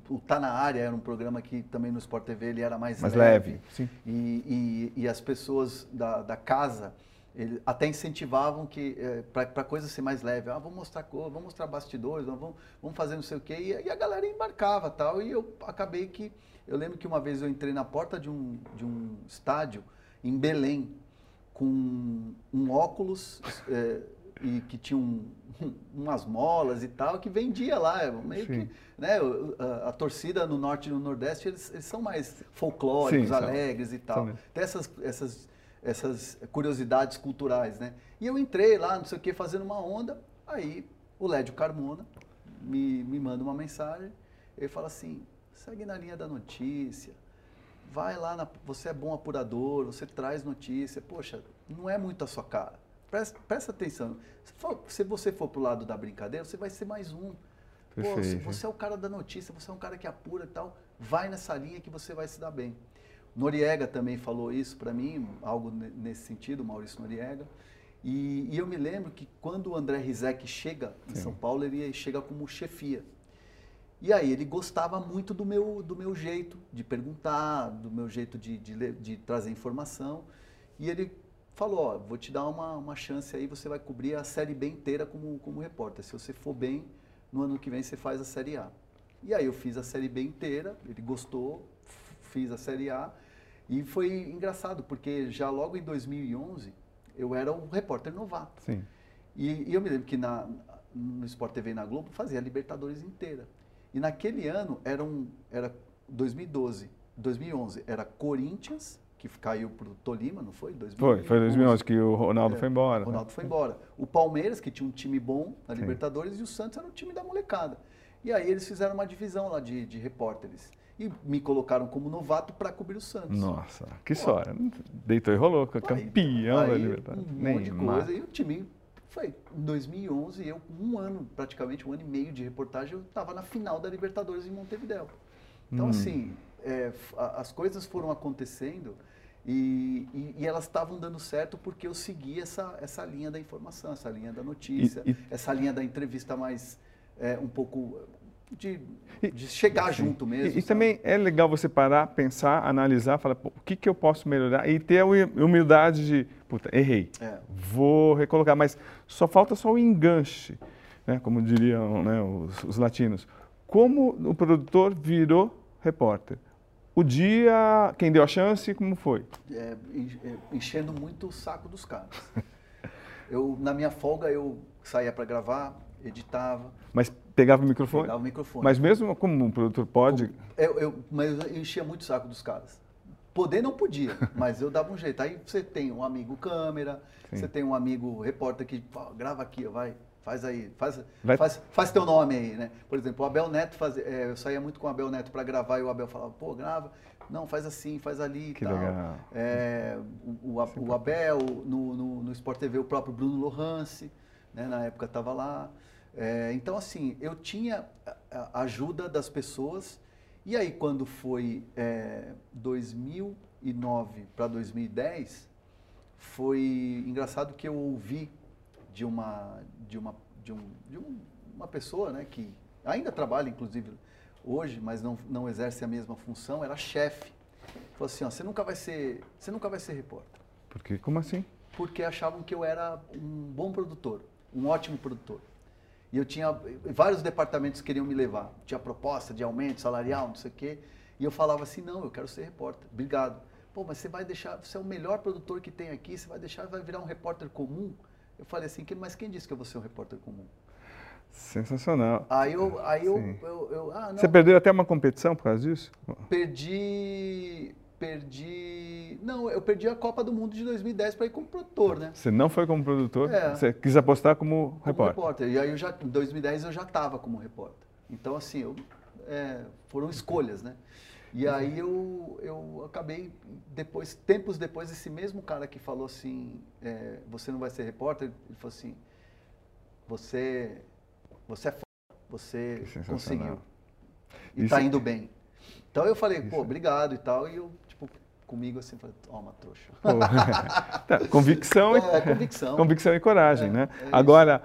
o, Tá na Área era um programa que também no Sport TV ele era mais, mais leve. leve. Sim. E, e, e, as pessoas da, da casa ele, até incentivavam que é, para a coisa ser mais leve. Ah, vamos mostrar cor, vamos mostrar bastidores, vamos, vamos fazer não sei o quê. E, e, a galera embarcava tal. E eu acabei que. Eu lembro que uma vez eu entrei na porta de um, de um estádio em Belém com um óculos. É, e que tinha um, umas molas e tal, que vendia lá, meio Sim. que, né, a, a, torcida no norte e no nordeste, eles, eles são mais folclóricos, Sim, alegres são. e tal. Tem essas, essas, essas curiosidades culturais, né? E eu entrei lá, não sei o que, fazendo uma onda, aí o Lédio Carmona me, me manda uma mensagem, ele fala assim, segue na linha da notícia, vai lá, na, você é bom apurador, você traz notícia, poxa, não é muito a sua cara Presta, presta atenção. Se, for, se você for pro lado da brincadeira, você vai ser mais um. Pô, você é o cara da notícia, você é um cara que apura e tal, vai nessa linha que você vai se dar bem. Noriega também falou isso para mim, algo nesse sentido, Maurício Noriega. E, e, eu me lembro que quando o André Rizek chega em Sim. São Paulo, ele chega como chefia. E aí ele gostava muito do meu, do meu jeito de perguntar, do meu jeito de, de, de trazer informação. E ele falou, ó, vou te dar uma, uma chance aí, você vai cobrir a Série B inteira como, como repórter. Se você for bem, no ano que vem você faz a Série A. E aí eu fiz a Série B inteira, ele gostou, fiz a Série A. E foi engraçado, porque já logo em 2011, eu era um repórter novato. Sim. E, e eu me lembro que na, no Sport TV e na Globo fazia a Libertadores inteira. E naquele ano, era, um, era 2012, 2011, era Corinthians, que caiu para o Tolima, não foi? 2011. Foi, foi 2011 que o Ronaldo é, foi embora. O né? Ronaldo foi embora. O Palmeiras, que tinha um time bom na Libertadores, Sim. e o Santos era um time da molecada. E aí eles fizeram uma divisão lá de, de repórteres. E me colocaram como novato para cobrir o Santos. Nossa, que história. Deitou e rolou, campeão aí, da Libertadores. Um monte de coisa. E o time foi em 2011, eu, um ano, praticamente um ano e meio de reportagem, eu estava na final da Libertadores em Montevideo. Então, hum. assim, é, as coisas foram acontecendo e, e, e, elas estavam dando certo porque eu segui essa, essa linha da informação, essa linha da notícia, e, essa linha da entrevista mais é, um pouco de, de chegar sim. junto mesmo. E, também é legal você parar, pensar, analisar, falar o que, que eu posso melhorar e ter a humildade de, puta, errei, é. vou recolocar, mas só falta só o enganche, né, como diriam né, os, os latinos. Como o produtor virou repórter? O dia, quem deu a chance, como foi? É, é, enchendo muito o saco dos caras. eu, na minha folga, eu saía para gravar, editava. Mas pegava o microfone? Pegava o microfone. Mas mesmo como um produtor pode... Eu, eu, mas eu enchia muito o saco dos caras. Poder não podia, mas eu dava um jeito. Aí você tem um amigo câmera, Sim. você tem um amigo repórter que grava aqui, vai, faz aí, faz, vai... faz, faz teu nome aí, né? Por exemplo, o Abel Neto fazia, é, eu saía muito com o Abel Neto para gravar e o Abel falava, pô, grava, não, faz assim, faz ali e que tal. Legal. É, o, o, o, Abel, no, no, no Sport TV, o próprio Bruno Lohance, né, na época estava lá. É, então, assim, eu tinha a ajuda das pessoas. E aí, quando foi é, 2009 para 2010, foi engraçado que eu ouvi de uma, de uma, de um, de um, uma pessoa né, que ainda trabalha, inclusive, hoje, mas não, não exerce a mesma função, era chefe. Falou assim, ó, você nunca vai ser, você nunca vai ser repórter. Por quê? Como assim? Porque achavam que eu era um bom produtor, um ótimo produtor. E eu tinha vários departamentos que queriam me levar. Tinha proposta de aumento salarial, não sei o quê. E eu falava assim, não, eu quero ser repórter. Obrigado. Pô, mas você vai deixar, você é o melhor produtor que tem aqui, você vai deixar, vai virar um repórter comum? Eu falei assim, mas quem disse que eu vou ser um repórter comum? Sensacional. Aí eu, aí eu, eu, eu ah, Você perdeu até uma competição por causa disso? Perdi, perdi, não, eu perdi a Copa do Mundo de 2010 para ir como produtor, né? Você não foi como produtor? É. Você quis apostar como, como repórter? repórter. E aí eu já, em 2010 eu já estava como repórter. Então assim, eu, é, foram escolhas, né? E aí eu, eu acabei, depois, tempos depois, esse mesmo cara que falou assim, é, você não vai ser repórter, ele falou assim, você você é foda, você conseguiu. E está indo bem. Então eu falei, pô, obrigado e tal. E eu, comigo assim, falei, toma, trouxa. tá, convicção, é, convicção. convicção e coragem, é, né? É Agora,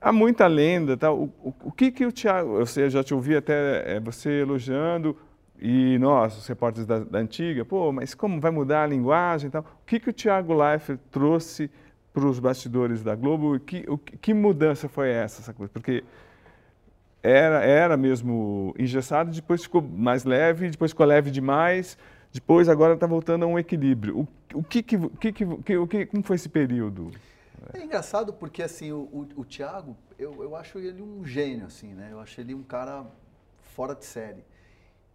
há muita lenda, tá? O, o, o, que que o Tiago, eu já te ouvi até é, você elogiando, e nós, os repórteres da, da, antiga, pô, mas como vai mudar a linguagem e tal? O que que o Tiago Leifert trouxe para os bastidores da Globo. Que, o, que mudança foi essa, essa coisa? Porque era, era mesmo engessado, depois ficou mais leve, depois ficou leve demais, depois agora está voltando a um equilíbrio. O, o que, que, que, que, o que, como foi esse período? É engraçado porque assim o, o, o Thiago, eu, eu acho ele um gênio assim, né? Eu acho ele um cara fora de série.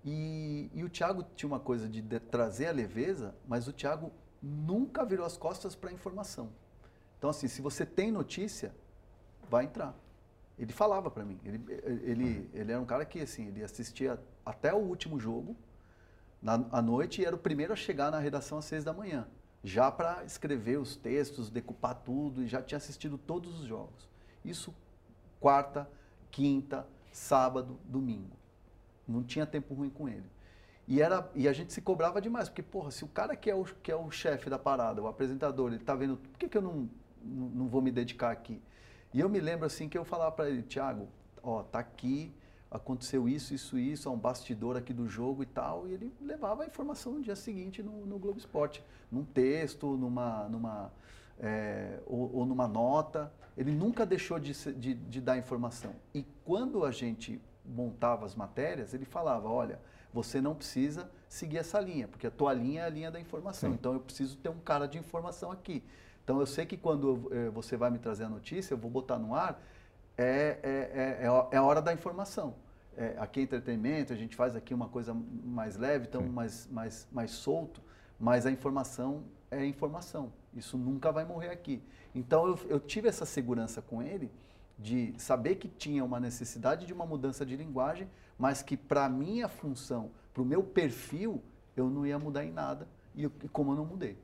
E, e o Thiago tinha uma coisa de, de trazer a leveza, mas o Thiago nunca virou as costas para a informação. Então, assim, se você tem notícia, vai entrar. Ele falava para mim. Ele, ele, ele era um cara que, assim, ele assistia até o último jogo, na, à noite, e era o primeiro a chegar na redação às seis da manhã. Já para escrever os textos, decupar tudo, e já tinha assistido todos os jogos. Isso quarta, quinta, sábado, domingo. Não tinha tempo ruim com ele. E, era, e a gente se cobrava demais, porque, porra, se o cara que é o, que é o chefe da parada, o apresentador, ele tá vendo, por que, que eu não não vou me dedicar aqui. E eu me lembro assim que eu falava para ele, Tiago, ó, tá aqui, aconteceu isso, isso, isso, há um bastidor aqui do jogo e tal, e ele levava a informação no dia seguinte no, no Globo Esporte, num texto, numa, numa é, ou, ou, numa nota. Ele nunca deixou de, de, de dar informação. E quando a gente montava as matérias, ele falava, olha, você não precisa seguir essa linha, porque a tua linha é a linha da informação. Sim. Então eu preciso ter um cara de informação aqui. Então eu sei que quando eh, você vai me trazer a notícia, eu vou botar no ar, é, é, é, é a hora da informação. É, aqui é entretenimento, a gente faz aqui uma coisa mais leve, então mais, mais, mais solto, mas a informação é informação. Isso nunca vai morrer aqui. Então eu, eu tive essa segurança com ele de saber que tinha uma necessidade de uma mudança de linguagem, mas que para minha função, para o meu perfil, eu não ia mudar em nada e, e como eu não mudei.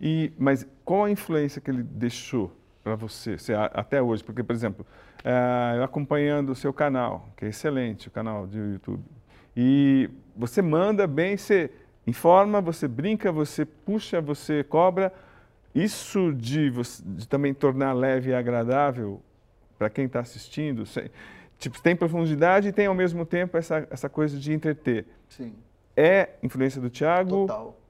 E, mas qual a influência que ele deixou para você, você, até hoje? Porque, por exemplo, é, acompanhando o seu canal, que é excelente, o canal de YouTube, e você manda bem, você informa, você brinca, você puxa, você cobra. Isso de, de também tornar leve e agradável para quem está assistindo, tipo, tem profundidade e tem ao mesmo tempo essa, essa coisa de entreter. Sim. É influência do Thiago? Total.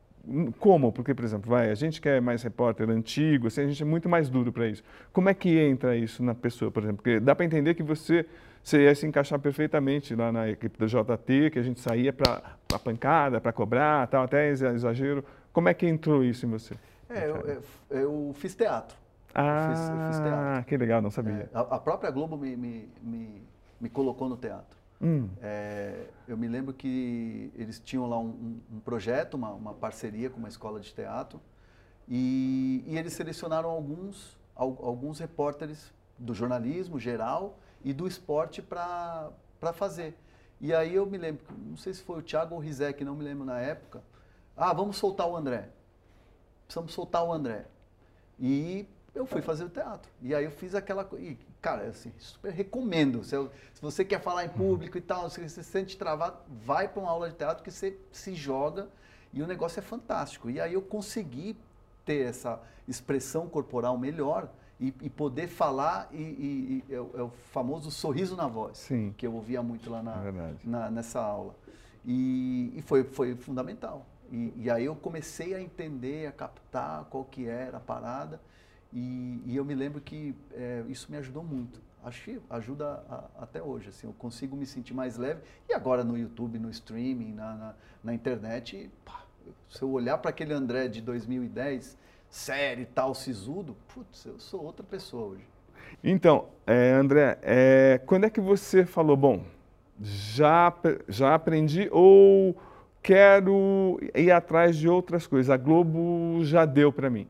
Como? Porque, por exemplo, vai, a gente que é mais repórter antigo, assim, a gente é muito mais duro para isso. Como é que entra isso na pessoa, por exemplo? Porque dá para entender que você, você ia se encaixar perfeitamente lá na equipe da JT, que a gente saía para a pancada, para cobrar, tal, até exagero. Como é que entrou isso em você? É, eu, eu, eu fiz teatro. Ah, eu fiz, eu fiz teatro. que legal, não sabia. É, a, a, própria Globo me, me, me, me colocou no teatro. Hum. É, eu me lembro que eles tinham lá um, um projeto, uma, uma, parceria com uma escola de teatro, e, e eles selecionaram alguns, alguns repórteres do jornalismo geral e do esporte para fazer. E aí eu me lembro, não sei se foi o Thiago ou o Rizek, não me lembro na época. Ah, vamos soltar o André. Precisamos soltar o André. E eu fui fazer o teatro. E aí eu fiz aquela coisa. Cara, assim, super recomendo. Se, eu, se, você quer falar em uhum. público e tal, se você se sente travado, vai para uma aula de teatro que você se joga e o negócio é fantástico. E aí eu consegui ter essa expressão corporal melhor e, e poder falar e, e, e é, o, é, o, famoso sorriso na voz, Sim. que eu ouvia muito lá na, é na nessa aula. E, foi, foi fundamental. E, aí eu comecei a entender, a captar qual que era a parada. E, e eu me lembro que é, isso me ajudou muito. Acho que ajuda a, até hoje. Assim, eu consigo me sentir mais leve. E agora no YouTube, no streaming, na, na, na internet, pá, se eu olhar para aquele André de 2010, série tal, sisudo, putz, eu sou outra pessoa hoje. Então, é, André, é, quando é que você falou, bom, já, já aprendi ou quero ir atrás de outras coisas? A Globo já deu para mim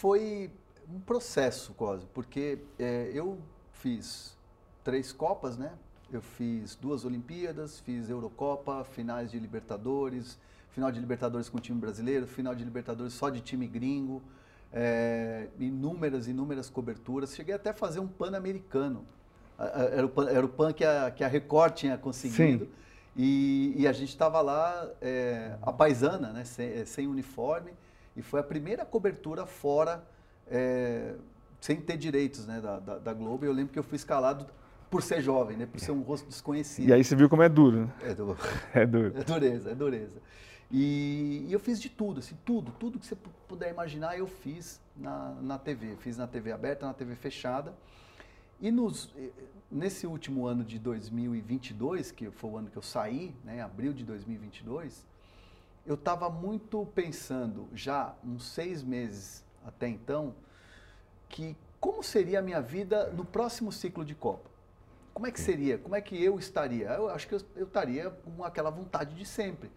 foi um processo, quase, porque é, eu fiz três Copas, né? Eu fiz duas Olimpíadas, fiz Eurocopa, finais de Libertadores, final de Libertadores com time brasileiro, final de Libertadores só de time gringo, é, inúmeras, inúmeras coberturas. Cheguei até a fazer um Pan-Americano. Era o Pan, era o pan que, a, que a Record tinha conseguido. E, e, a gente estava lá, é, a paisana, né, sem, sem uniforme. E foi a primeira cobertura fora, é, sem ter direitos né, da, da, da, Globo. Eu lembro que eu fui escalado por ser jovem, né, por ser um rosto desconhecido. E aí você viu como é duro, né? É, duro. é duro. É dureza, é dureza. E, e, eu fiz de tudo, assim, tudo, tudo que você puder imaginar eu fiz na, na TV. Fiz na TV aberta, na TV fechada. E nos, nesse último ano de 2022, que foi o ano que eu saí, né, abril de 2022, eu estava muito pensando, já uns seis meses até então, que como seria a minha vida no próximo ciclo de Copa? Como é que seria? Como é que eu estaria? Eu acho que eu, eu estaria com aquela vontade de sempre.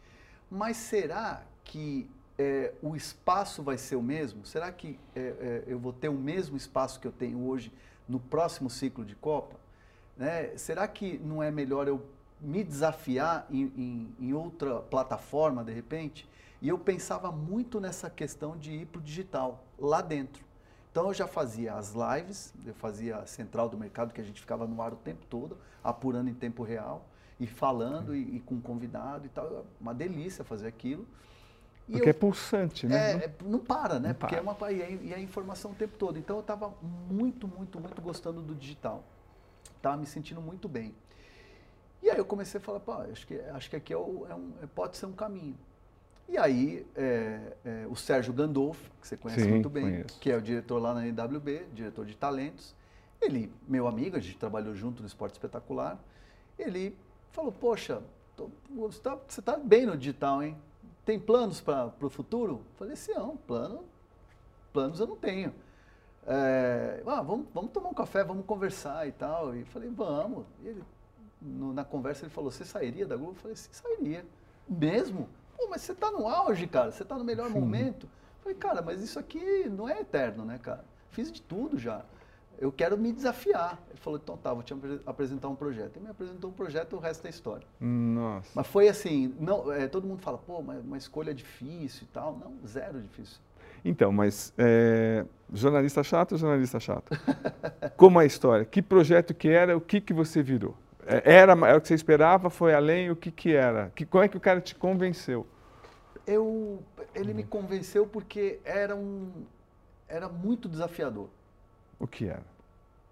Mas será que é, o espaço vai ser o mesmo? Será que é, é, eu vou ter o mesmo espaço que eu tenho hoje no próximo ciclo de Copa? Né? Será que não é melhor eu me desafiar em, em, em, outra plataforma, de repente, e eu pensava muito nessa questão de ir para o digital, lá dentro. Então eu já fazia as lives, eu fazia a central do mercado, que a gente ficava no ar o tempo todo, apurando em tempo real, e falando, e, e com convidado e tal. Uma delícia fazer aquilo. E Porque eu, é pulsante, né? É, é, não para, né? Não Porque para. é uma e é, e é informação o tempo todo. Então eu estava muito, muito, muito gostando do digital. Estava me sentindo muito bem. E aí eu comecei a falar, pô, acho que, acho que aqui é, o, é um, é, pode ser um caminho. E aí é, é, o Sérgio Gandolfo, que você conhece Sim, muito bem, conheço. que é o diretor lá na NWB, diretor de talentos, ele, meu amigo, a gente trabalhou junto no Esporte Espetacular, ele falou, poxa, tô, você está tá bem no digital, hein? Tem planos para o futuro? Eu falei assim, não, plano, planos eu não tenho. É, ah, vamos, vamos tomar um café, vamos conversar e tal. E falei, vamos. E ele, no, na conversa ele falou, você sairia da Globo? Eu falei, sim, sairia. Mesmo? Pô, mas você está no auge, cara, você está no melhor Sim. momento. Eu falei, cara, mas isso aqui não é eterno, né, cara? Fiz de tudo já. Eu quero me desafiar. Ele falou, então tá, vou te apresentar um projeto. Ele me apresentou um projeto o resto é história. Nossa. Mas foi assim, não, é, todo mundo fala, pô, mas uma escolha difícil e tal. Não, zero difícil. Então, mas é, jornalista chato ou jornalista chato? Como a história? Que projeto que era? O que, que você virou? É, era, era o que você esperava? Foi além? O que, que era? Que, como é que o cara te convenceu? Eu, ele me convenceu porque era, um, era muito desafiador. O que era?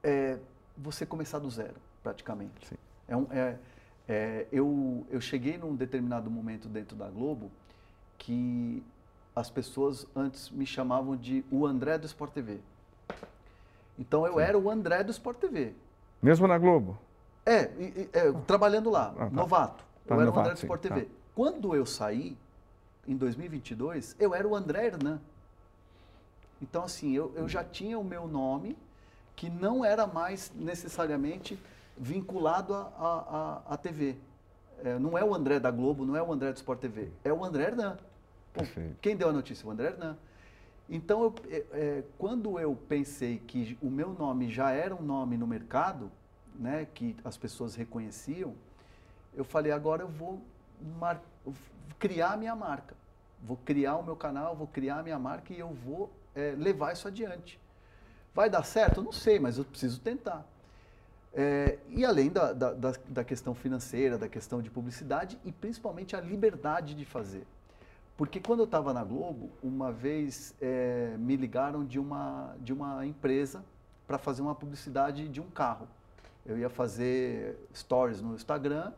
É, você começar do zero, praticamente. Sim. É um, é, é, eu, eu cheguei num determinado momento dentro da Globo que as pessoas antes me chamavam de o André do Sport TV. Então eu Sim. era o André do Sport TV. Mesmo na Globo? É, é trabalhando lá, ah, tá. novato. Tá, eu era novato, o André do Sport TV. Tá. Quando eu saí, em 2022, eu era o André Hernan. Então, assim, eu, eu já tinha o meu nome, que não era mais necessariamente vinculado à TV. É, não é o André da Globo, não é o André do Sport TV, é o André Hernan. Quem deu a notícia? O André Hernan. Então, eu, é, é, quando eu pensei que o meu nome já era um nome no mercado, né, que as pessoas reconheciam, eu falei, agora eu vou mar... criar a minha marca. Vou criar o meu canal, vou criar a minha marca e eu vou é, levar isso adiante. Vai dar certo? Não sei, mas eu preciso tentar. É, e além da, da, da, questão financeira, da questão de publicidade e principalmente a liberdade de fazer. Porque quando eu estava na Globo, uma vez é, me ligaram de uma, de uma empresa para fazer uma publicidade de um carro. Eu ia fazer stories no Instagram,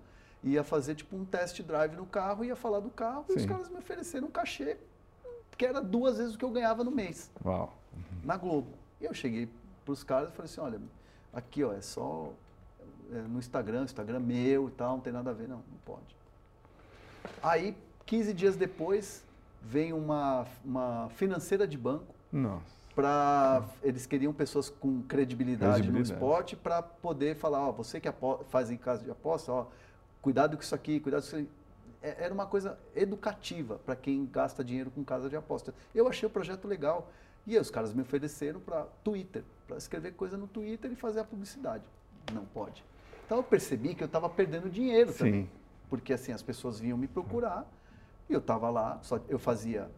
ia fazer tipo um test drive no carro, ia falar do carro Sim. e os caras me ofereceram um cachê que era duas vezes o que eu ganhava no mês. Uau. Uhum. Na Globo. E eu cheguei para os caras e falei assim, olha, aqui ó, é só é, no Instagram, Instagram meu e tal, não tem nada a ver, não, não pode. Aí, 15 dias depois, vem uma, uma financeira de banco. Nossa para eles queriam pessoas com credibilidade, credibilidade. no esporte para poder falar, ó, você que faz em casa de aposta, ó, cuidado com isso aqui, cuidado com isso aqui. É, era uma coisa educativa para quem gasta dinheiro com casa de aposta. Eu achei o projeto legal. E aí, os caras me ofereceram para Twitter, para escrever coisa no Twitter e fazer a publicidade. Não pode. Então eu percebi que eu estava perdendo dinheiro Sim. também. Porque assim, as pessoas vinham me procurar e eu estava lá, só, eu fazia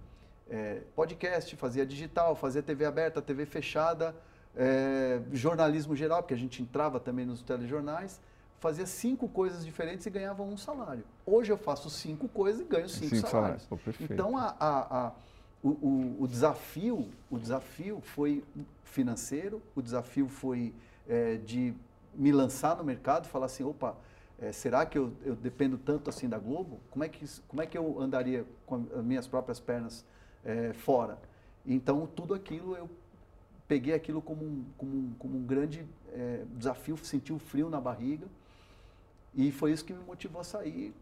é, podcast, fazia digital, fazia TV aberta, TV fechada, é, jornalismo geral, porque a gente entrava também nos telejornais fazia cinco coisas diferentes e ganhava um salário. Hoje eu faço cinco coisas e ganho cinco, cinco salários. salários. Pô, então a, a, a o, o, o, desafio, o desafio foi financeiro, o desafio foi é, de me lançar no mercado, falar assim, opa, é, será que eu, eu, dependo tanto assim da Globo? Como é que, como é que eu andaria com as minhas próprias pernas é, fora? Então tudo aquilo eu peguei aquilo como um, como um, como um grande é, desafio, senti o frio na barriga e foi isso que me motivou a sair.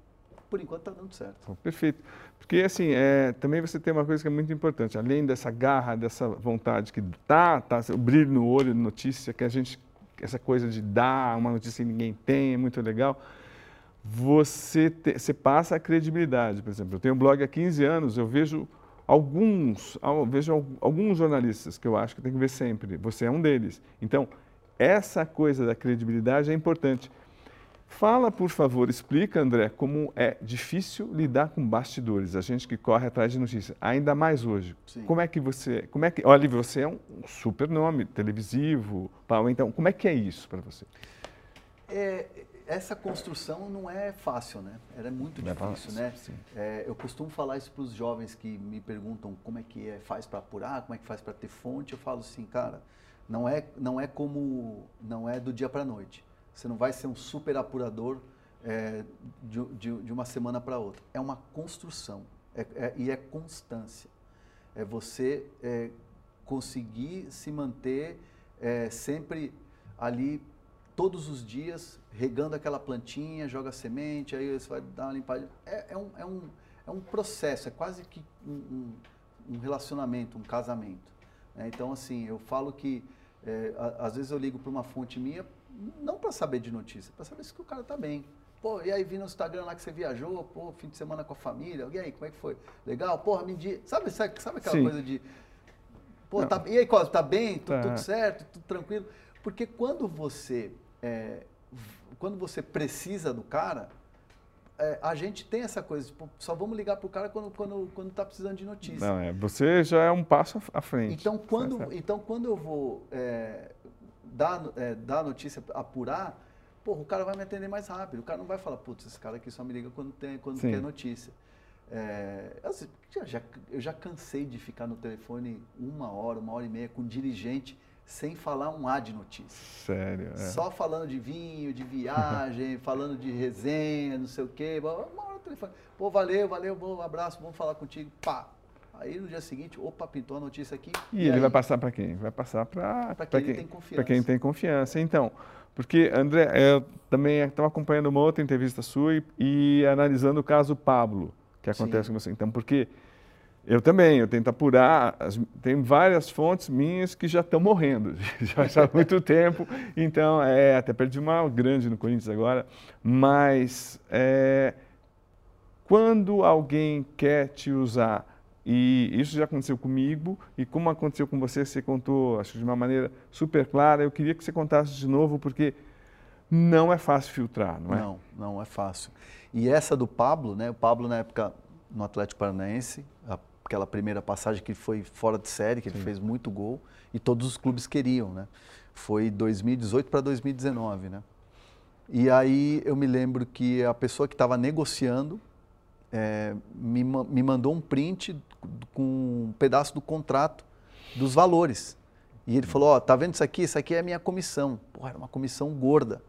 Por enquanto está dando certo. Perfeito. Porque, assim, é, também você tem uma coisa que é muito importante. Além dessa garra, dessa vontade que tá, tá o brilho no olho notícia, que a gente, essa coisa de dar uma notícia que ninguém tem, é muito legal. Você, te, você passa a credibilidade. Por exemplo, eu tenho um blog há 15 anos, eu vejo alguns, vejo alguns jornalistas que eu acho que tem que ver sempre. Você é um deles. Então, essa coisa da credibilidade é importante. Fala, por favor, explica, André, como é difícil lidar com bastidores, a gente que corre atrás de notícias, ainda mais hoje. Sim. Como é que você, como é que, olha, você é um super nome televisivo, então, como é que é isso para você? É, essa construção não é fácil, né? Ela é muito não é difícil, é fácil, né? É, eu costumo falar isso para os jovens que me perguntam como é que é, faz para apurar, como é que faz para ter fonte. Eu falo assim, cara, não é, não é como, não é do dia para a noite. Você não vai ser um super apurador é, de, de, de, uma semana para outra. É uma construção é, é, e é constância. É você conseguir se manter sempre ali todos os dias regando aquela plantinha, joga semente, aí você vai dar uma limpada. É, é, um, é, um, é um processo, é quase que um, um, um relacionamento, um casamento. É, então, assim, eu falo que é, a, às vezes eu ligo para uma fonte minha não para saber de notícia, para saber se o cara tá bem. Pô, e aí vi no Instagram lá que você viajou, pô, fim de semana com a família, e aí, como é que foi? Legal? Porra, me diz. Sabe, sabe, sabe aquela Sim. coisa de. Pô, tá, e aí, Cosme, tá bem? Tá. Tudo certo? Tudo tranquilo? Porque quando você. É, quando você precisa do cara, é, a gente tem essa coisa, tipo, só vamos ligar para o cara quando, quando, quando tá precisando de notícia. Não, é, você já é um passo à frente. Então, quando, então, quando eu vou é, dar, é, dar notícia, apurar, porra, o cara vai me atender mais rápido. O cara não vai falar, putz, esse cara aqui só me liga quando, tem, quando Sim. quer notícia. É, eu, já, eu já cansei de ficar no telefone uma hora, uma hora e meia com um dirigente sem falar um A de notícia. Sério? É. Só falando de vinho, de viagem, falando de resenha, não sei o quê. Uma hora no telefone. Pô, valeu, valeu, bom abraço, vamos falar contigo. Pá, Aí no dia seguinte, opa, pintou a notícia aqui. E, e ele aí, vai passar para quem? Vai passar para quem, quem tem confiança. Para quem tem confiança. Então, porque, André, eu também estava acompanhando uma outra entrevista sua e, e, analisando o caso Pablo, que acontece Sim. com você. Então, porque Eu também, eu tento apurar. As, tem várias fontes minhas que já estão morrendo, já, há muito tempo. Então, é, até perdi uma grande no Corinthians agora. Mas é, quando alguém quer te usar, e isso já aconteceu comigo, e como aconteceu com você, você contou, acho de uma maneira super clara. Eu queria que você contasse de novo, porque não é fácil filtrar, não é? Não, não é fácil. E essa do Pablo, né? O Pablo, na época, no Atlético Paranaense, aquela primeira passagem que foi fora de série, que Sim. ele fez muito gol, e todos os clubes queriam, né? Foi 2018 para 2019, né? E aí eu me lembro que a pessoa que estava negociando é, me, me mandou um print com um pedaço do contrato dos valores. E ele falou, ó, oh, tá vendo isso aqui? Isso aqui é a minha comissão. Pô, era uma comissão gorda.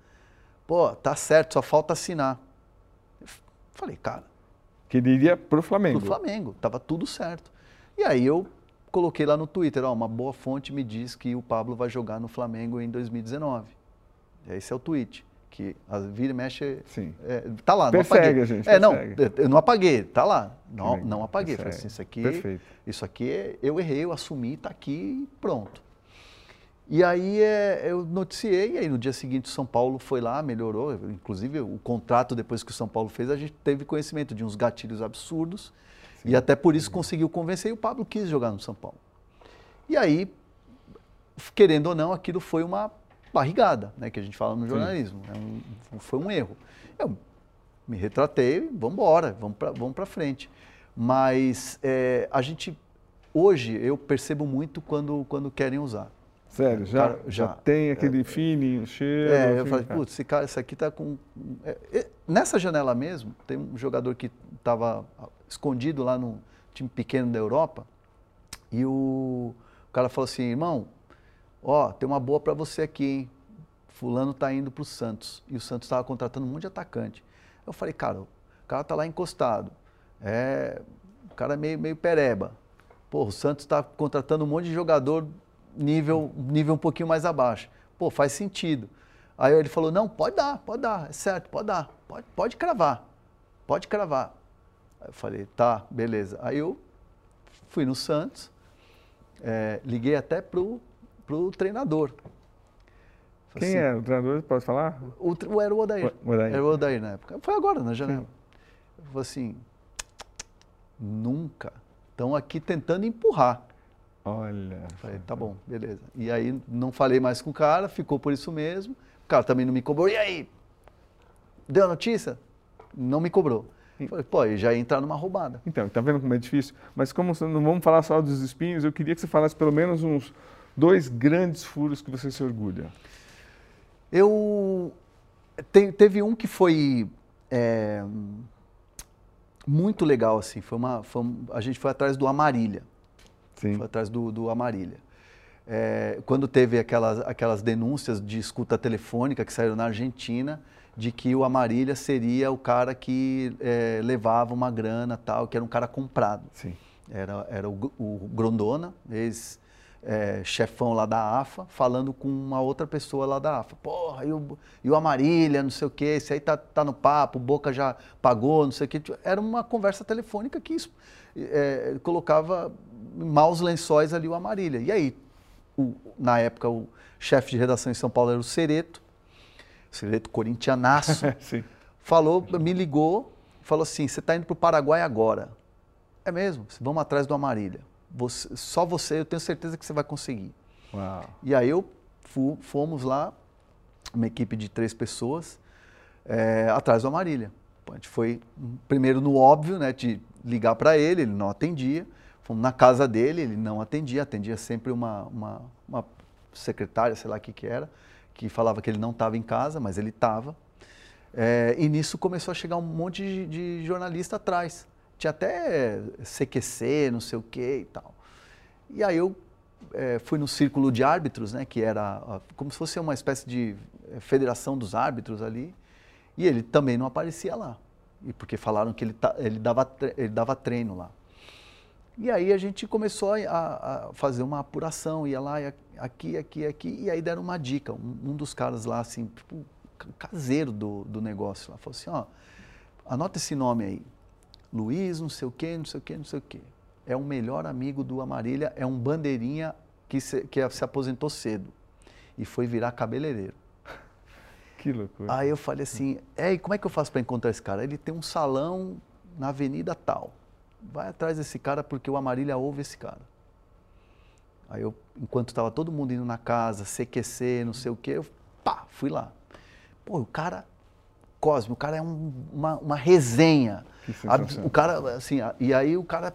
Pô, tá certo, só falta assinar. Eu falei, cara... Que ele iria pro Flamengo. Pro Flamengo, tava tudo certo. E aí eu coloquei lá no Twitter, ó, uma boa fonte me diz que o Pablo vai jogar no Flamengo em 2019. Esse é o tweet que a vira e mexe. Sim. É, tá lá, persegue, não apaguei. Gente, é, não, eu não apaguei, tá lá. Não, não apaguei. Falei assim, isso aqui, Perfeito. isso aqui eu errei, eu assumi, tá aqui pronto. E aí é, eu noticiei, e aí no dia seguinte o São Paulo foi lá, melhorou. Inclusive o contrato depois que o São Paulo fez, a gente teve conhecimento de uns gatilhos absurdos. Sim. E até por isso conseguiu convencer e o Pablo quis jogar no São Paulo. E aí, querendo ou não, aquilo foi uma barrigada, né, que a gente fala no jornalismo. É um, foi um erro. Eu me retratei, vamos embora, vamos para vamos frente. Mas é, a gente, hoje, eu percebo muito quando, quando querem usar. Sério, já, cara, já, já, tem aquele é, feeling, cheiro. É, eu falei, putz, esse cara, esse aqui tá com. É, nessa janela mesmo, tem um jogador que estava escondido lá no time pequeno da Europa, e o, o cara falou assim, irmão, ó, tem uma boa para você aqui, hein? Fulano tá indo pro Santos. E o Santos estava contratando um monte de atacante. Eu falei, cara, o cara tá lá encostado. É, o cara é meio, meio pereba. Pô, o Santos está contratando um monte de jogador nível, nível um pouquinho mais abaixo. Pô, faz sentido. Aí ele falou, não, pode dar, pode dar, é certo, pode dar, pode, pode cravar, pode cravar. Aí eu falei, tá, beleza. Aí eu fui no Santos, é, liguei até pro para o treinador. Quem assim, é o treinador? Pode falar? O, o, era o Odair. O, Odair. Era o Odair na época. Foi agora, na janela. Eu falei assim, nunca. Estão aqui tentando empurrar. Olha. Falei, tá bom, beleza. E aí não falei mais com o cara, ficou por isso mesmo. O cara também não me cobrou. E aí? Deu a notícia? Não me cobrou. Falei, pô, já ia entrar numa roubada. Então, tá vendo como é difícil? Mas como não vamos falar só dos espinhos, eu queria que você falasse pelo menos uns dois grandes furos que você se orgulha? Eu. Te, teve um que foi. É, muito legal, assim. Foi uma, foi, a gente foi atrás do Amarília. Sim. Foi atrás do, do Amarília. É, quando teve aquelas, aquelas denúncias de escuta telefônica que saíram na Argentina, de que o Amarília seria o cara que é, levava uma grana tal, que era um cara comprado. Sim. Era, era o, o Grondona, ex é, lá da AFA falando com uma outra pessoa lá da AFA. Porra, e o, e o Amarília, não sei o quê, esse aí tá, tá no papo, o Boca já pagou, não sei o quê. Era uma conversa telefônica que isso, é, colocava maus lençóis ali o Amarília. E aí, o, na época, o chefe de redação em São Paulo era o Cereto, Cereto corintianaço, falou, me ligou, falou assim, você está indo para o Paraguai agora. É mesmo, vamos atrás do Amarília você, só você, eu tenho certeza que você vai conseguir. Uau. E aí eu fomos lá, uma equipe de três pessoas, é, atrás do Amarília. A gente foi primeiro no óbvio, né, de ligar para ele, ele não atendia. Fomos na casa dele, ele não atendia, atendia sempre uma, uma, uma secretária, sei lá o que, que era, que falava que ele não estava em casa, mas ele estava. É, e nisso começou a chegar um monte de, de jornalista atrás tinha até CQC, não sei o que e tal. E aí eu é, fui no círculo de árbitros, né, que era como se fosse uma espécie de é, federação dos árbitros ali, e ele também não aparecia lá, e porque falaram que ele, ele, dava, ele dava treino lá. E aí a gente começou a, a fazer uma apuração, ia lá, ia aqui, aqui, aqui, e aí deram uma dica. Um, um dos caras lá, assim, tipo, caseiro do, do negócio lá, falou assim, ó, anota esse nome aí, Luiz, não sei o quê, não sei o quê, não sei o quê. é o melhor amigo do Amarília, é um bandeirinha que se, que se aposentou cedo e foi virar cabeleireiro. Que loucura. Aí eu falei assim, é, e como é que eu faço para encontrar esse cara? Ele tem um salão na avenida tal. Vai atrás desse cara porque o Amarília ouve esse cara. Aí eu, enquanto estava todo mundo indo na casa, CQC, não sei o quê, eu pá, fui lá. Pô, o cara, Cosme, o cara é um, uma, uma resenha. O cara, assim, e aí o cara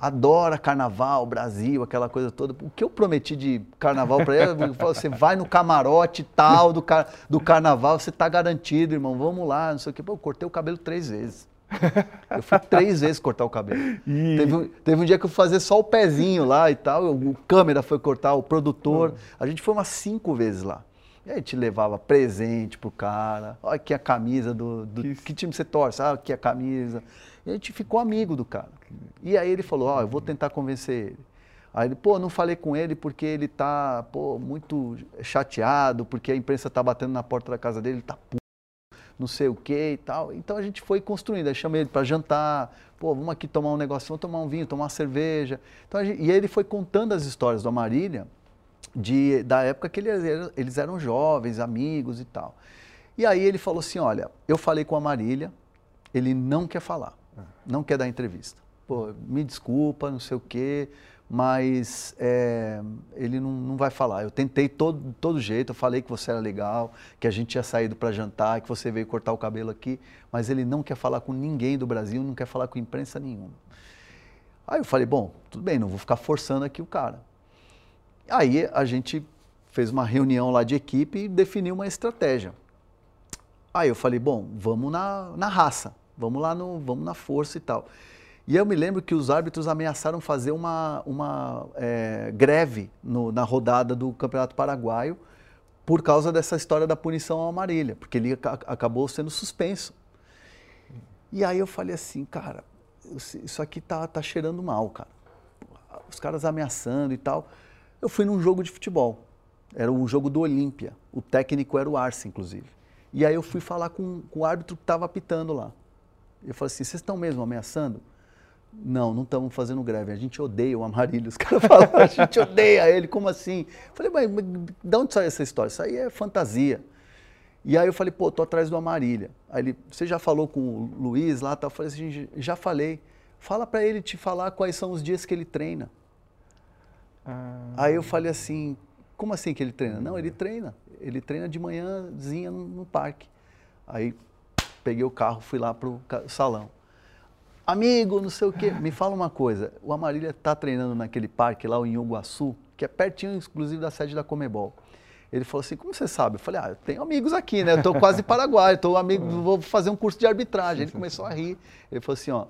adora carnaval, Brasil, aquela coisa toda. O que eu prometi de carnaval para ele, você vai no camarote tal do, car do carnaval, você tá garantido, irmão, vamos lá, não sei o quê. Pô, eu cortei o cabelo três vezes. Eu fui três vezes cortar o cabelo. E... Teve, um, teve, um dia que eu fui fazer só o pezinho lá e tal, o câmera foi cortar, o produtor. Uhum. A gente foi umas cinco vezes lá. E aí te levava presente pro cara. Olha aqui a camisa do. do que... que... time você torce? Ah, aqui a camisa. E a gente ficou amigo do cara. E aí ele falou: Ó, oh, eu vou tentar convencer ele. Aí ele, pô, não falei com ele porque ele tá, pô, muito chateado, porque a imprensa tá batendo na porta da casa dele, ele tá puto, não sei o que e tal. Então a gente foi construindo. Aí chamei ele para jantar, pô, vamos aqui tomar um negócio, vamos tomar um vinho, tomar uma cerveja. Então, gente, e aí ele foi contando as histórias do Amarília de, da época que eles eram, eles eram jovens, amigos e tal. E aí ele falou assim, olha, eu falei com a Marília, ele não quer falar, não quer dar entrevista. Pô, me desculpa, não sei o quê, mas é, ele não, não vai falar. Eu tentei todo, todo jeito, eu falei que você era legal, que a gente tinha saído para jantar, que você veio cortar o cabelo aqui, mas ele não quer falar com ninguém do Brasil, não quer falar com imprensa nenhuma. Aí eu falei, bom, tudo bem, não vou ficar forçando aqui o cara. Aí a gente fez uma reunião lá de equipe e definiu uma estratégia. Aí eu falei, bom, vamos na, na raça, vamos lá no, vamos na força e tal. E eu me lembro que os árbitros ameaçaram fazer uma, uma é, greve no, na rodada do Campeonato Paraguaio por causa dessa história da punição ao Marília, porque ele acabou sendo suspenso. E aí eu falei assim, cara, isso aqui tá, tá cheirando mal, cara. Os caras ameaçando e tal. Eu fui num jogo de futebol. Era um jogo do Olímpia. O técnico era o Arce, inclusive. E aí eu fui falar com, com o árbitro que estava apitando lá. Eu falei assim, vocês estão mesmo ameaçando? Não, não estamos fazendo greve. A gente odeia o Amarílio. Os caras falam, a gente odeia ele. Como assim? Eu falei, mas, mas de onde sai essa história? Isso aí é fantasia. E aí eu falei, pô, tô atrás do Amarília. Aí ele, você já falou com o Luiz lá? Tá? Eu falei assim, já falei. Fala para ele te falar quais são os dias que ele treina. Ah. Aí eu falei assim, como assim que ele treina? Não, ele treina. Ele treina de manhãzinha no, no parque. Aí peguei o carro, fui lá pro salão. Amigo, não sei o quê, me fala uma coisa. O Amarília está treinando naquele parque lá em Iguaçu, que é pertinho, inclusive, da sede da Comebol. Ele falou assim, como você sabe? Eu falei, ah, eu tenho amigos aqui, né? Eu tô quase Paraguai, tô amigo, vou fazer um curso de arbitragem. Ele começou a rir. Ele falou assim, ó,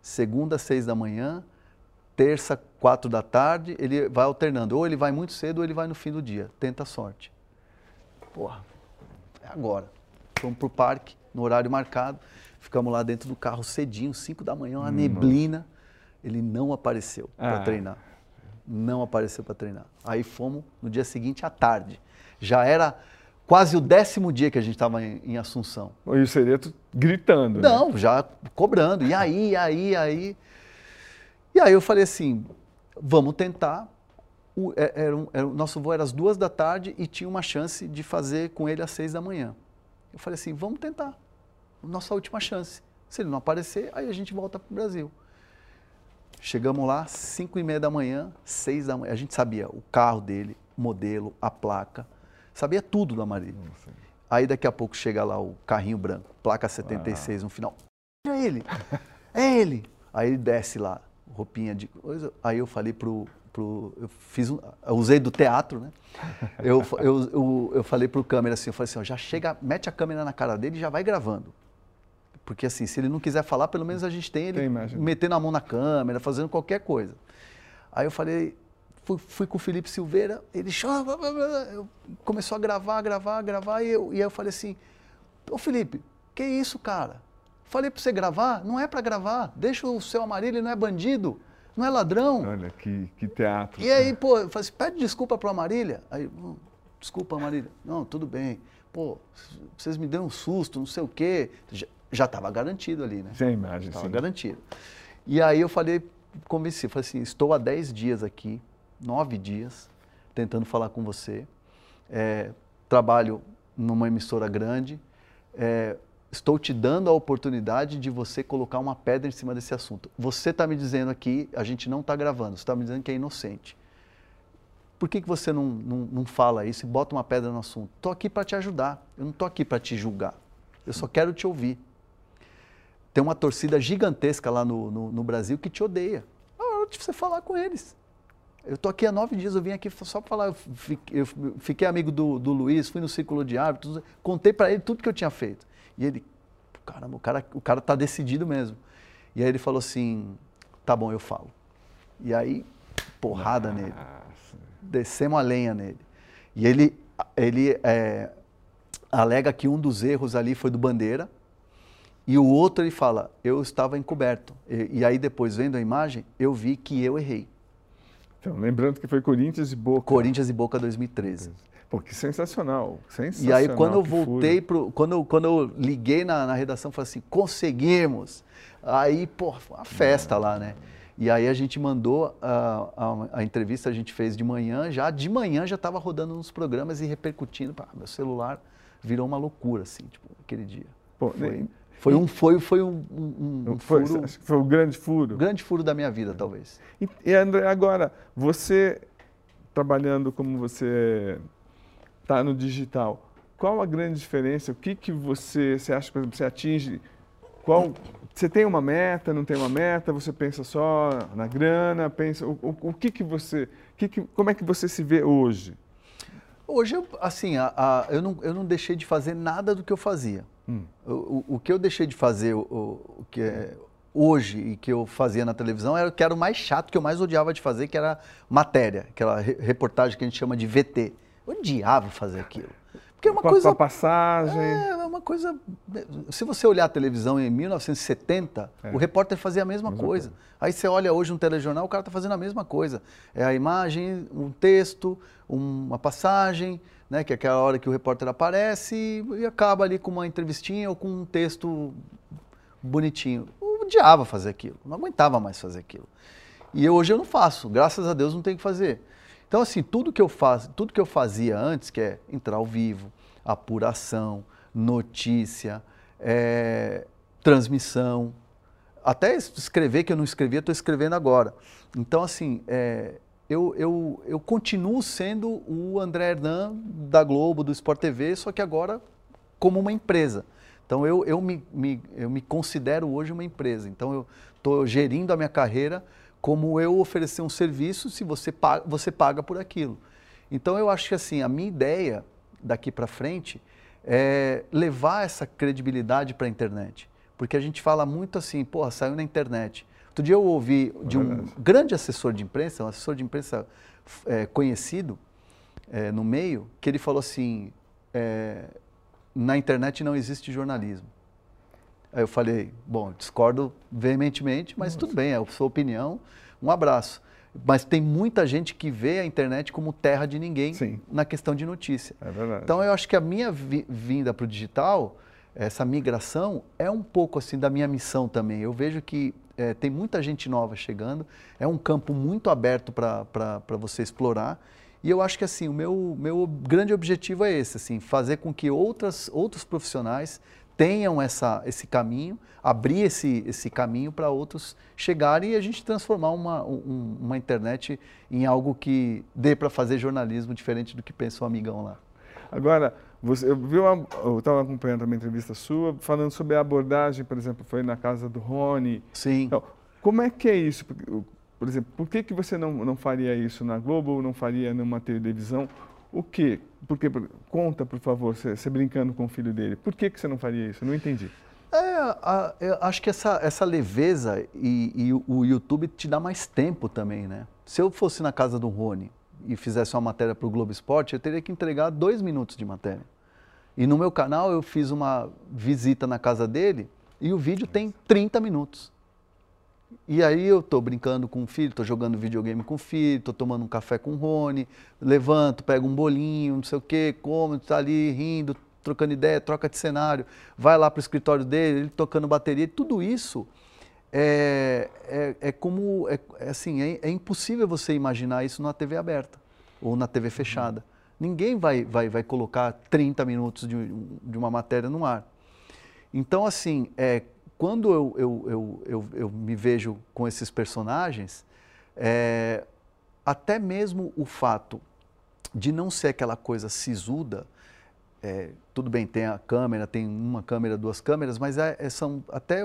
segunda, seis da manhã, terça, quatro da tarde, ele vai alternando. Ou ele vai muito cedo ou ele vai no fim do dia. Tenta a sorte. Porra, é agora. Fomos pro parque, no horário marcado. Ficamos lá dentro do carro cedinho, 5 da manhã, uma hum, neblina. Ele não apareceu para ah. treinar. Não apareceu para treinar. Aí fomos no dia seguinte à tarde. Já era quase o décimo dia que a gente estava em, em, Assunção. E o Sereto gritando. Né? Não, né? já cobrando. E aí, e aí, e aí. E aí eu falei assim, vamos tentar. O, é, era era, nosso voo era às duas da tarde e tinha uma chance de fazer com ele às seis da manhã. Eu falei assim, vamos tentar. Nossa última chance. Se ele não aparecer, aí a gente volta para o Brasil. Chegamos lá, cinco e meia da manhã, seis da manhã. A gente sabia o carro dele, modelo, a placa. Sabia tudo da Marília. Aí daqui a pouco chega lá o carrinho branco, placa 76 no final. Olha ele, é ele. Aí ele desce lá, roupinha de coisa. Aí eu falei pro, pro eu fiz um, eu usei do teatro, né? Eu, eu, eu, eu falei pro câmera assim, eu falei assim, ó, já chega, mete a câmera na cara dele e já vai gravando. Porque assim, se ele não quiser falar, pelo menos a gente tem ele tem metendo a mão na câmera, fazendo qualquer coisa. Aí eu falei, fui, fui com o Felipe Silveira, ele começou a gravar, gravar, gravar, e, eu, e aí eu falei assim, ô Felipe, que isso, cara? Falei para você gravar, não é para gravar, deixa o seu amarilho, ele não é bandido, não é ladrão. Olha, que, que teatro. E aí, pô, eu falei assim, pede desculpa para Amarília. Aí, hum, desculpa, Amarília. Não, tudo bem. Pô, vocês me deram um susto, não sei o quê. Já estava garantido ali, né? Sem imagem, Estava garantido. E aí eu falei convenci, falei assim, estou há 10 dias aqui, 9 dias, tentando falar com você. É, trabalho numa emissora grande. É, estou te dando a oportunidade de você colocar uma pedra em cima desse assunto. Você está me dizendo aqui, a gente não está gravando, você está me dizendo que é inocente. Por que, que você não, não, não fala isso e bota uma pedra no assunto? Estou aqui para te ajudar, eu não estou aqui para te julgar. Eu só quero te ouvir. Tem uma torcida gigantesca lá no, no, no Brasil que te odeia. É hora de você falar com eles. Eu estou aqui há nove dias, eu vim aqui só para falar. Eu fiquei, eu fiquei, amigo do, do Luiz, fui no círculo de árbitros, contei para ele tudo que eu tinha feito. E ele, caramba, o cara, o cara tá decidido mesmo. E aí ele falou assim, tá bom, eu falo. E aí, porrada Nossa. nele. Descemos a lenha nele. E ele, ele é, alega que um dos erros ali foi do Bandeira, e o outro ele fala, eu estava encoberto. E, e aí depois, vendo a imagem, eu vi que eu errei. Então, lembrando que foi Corinthians e Boca. Corinthians e Boca 2013. Pô, que sensacional, sensacional. E aí quando eu voltei pro, quando eu, quando eu liguei na, na redação, falei assim, conseguimos. Aí, pô, foi uma festa lá, né? E aí a gente mandou a, a, a, entrevista, a gente fez de manhã, já de manhã já estava rodando nos programas e repercutindo. Pá, meu celular virou uma loucura, assim, tipo, aquele dia. Pô, foi, nem, foi um, foi, foi um, um, um foi, furo. Foi o grande furo. Grande furo da minha vida, talvez. E, e André, agora, você trabalhando como você está no digital, qual a grande diferença? O que, que você, você acha, por exemplo, você atinge? Qual, você tem uma meta, não tem uma meta? Você pensa só na grana? Pensa, o, o, o que, que você, que que, como é que você se vê hoje? Hoje, assim, a, a, eu, não, eu não deixei de fazer nada do que eu fazia. Hum. O, o, que eu deixei de fazer o, o que é hoje e que eu fazia na televisão era o que era o mais chato, que eu mais odiava de fazer, que era matéria, aquela reportagem que a gente chama de VT. Eu odiava fazer aquilo. Porque é uma com coisa. Com a passagem. É, coisa. Se você olhar a televisão em 1970, é. o repórter fazia a mesma Mas coisa. Aí você olha hoje um telejornal, o cara está fazendo a mesma coisa. É a imagem, um texto, uma passagem, né, que é aquela hora que o repórter aparece e acaba ali com uma entrevistinha ou com um texto bonitinho. Eu odiava fazer aquilo, não aguentava mais fazer aquilo. E eu, hoje eu não faço, graças a Deus não tenho que fazer. Então assim, tudo que eu faço, tudo que eu fazia antes, que é entrar ao vivo, apuração, notícia, é, transmissão, até escrever que eu não escrevia, estou escrevendo agora. Então assim, é, eu, eu, eu continuo sendo o André Hernan da Globo, do Sport TV, só que agora como uma empresa. Então eu, eu, me, me, eu me considero hoje uma empresa. Então eu estou gerindo a minha carreira como eu oferecer um serviço se você paga, você paga por aquilo. Então eu acho que assim, a minha ideia daqui para frente é levar essa credibilidade para a internet. Porque a gente fala muito assim, porra, saiu na internet. Outro dia eu ouvi de um grande assessor de imprensa, um assessor de imprensa é, conhecido é, no meio, que ele falou assim: é, na internet não existe jornalismo. Aí eu falei: bom, discordo veementemente, mas Nossa. tudo bem, é a sua opinião, um abraço. Mas tem muita gente que vê a internet como terra de ninguém Sim. na questão de notícia. É verdade. Então eu acho que a minha vi vinda para o digital, essa migração, é um pouco assim da minha missão também. Eu vejo que é, tem muita gente nova chegando, é um campo muito aberto para você explorar. E eu acho que assim, o meu, meu grande objetivo é esse, assim, fazer com que outras, outros profissionais tenham essa, esse caminho, abrir esse, esse caminho para outros chegarem e a gente transformar uma, um, uma internet em algo que dê para fazer jornalismo diferente do que pensa o amigão lá. Agora, você, eu estava acompanhando também a entrevista sua, falando sobre a abordagem, por exemplo, foi na casa do Rony. Sim. Então, como é que é isso? Por exemplo, por que, que você não, não faria isso na Globo, não faria numa televisão? O quê? Porque, conta, por favor, você, brincando com o filho dele. Por que, que você não faria isso? Eu não entendi. É, a, eu acho que essa, essa leveza e, e, o YouTube te dá mais tempo também, né? Se eu fosse na casa do Rony e fizesse uma matéria para o Globo Esporte, eu teria que entregar dois minutos de matéria. E no meu canal eu fiz uma visita na casa dele e o vídeo tem 30 minutos. E aí eu estou brincando com o filho, estou jogando videogame com o filho, estou tomando um café com o Rony, levanto, pego um bolinho, não sei o quê, como, está ali rindo, trocando ideia, troca de cenário, vai lá para o escritório dele, ele tocando bateria, tudo isso é, é, é como, é, é assim, é, é, impossível você imaginar isso na TV aberta ou na TV fechada. Ninguém vai, vai, vai colocar 30 minutos de, de uma matéria no ar. Então, assim, é, quando eu, eu, eu, eu, eu me vejo com esses personagens, é, até mesmo o fato de não ser aquela coisa sisuda, é, tudo bem, tem a câmera, tem uma câmera, duas câmeras, mas é, é são até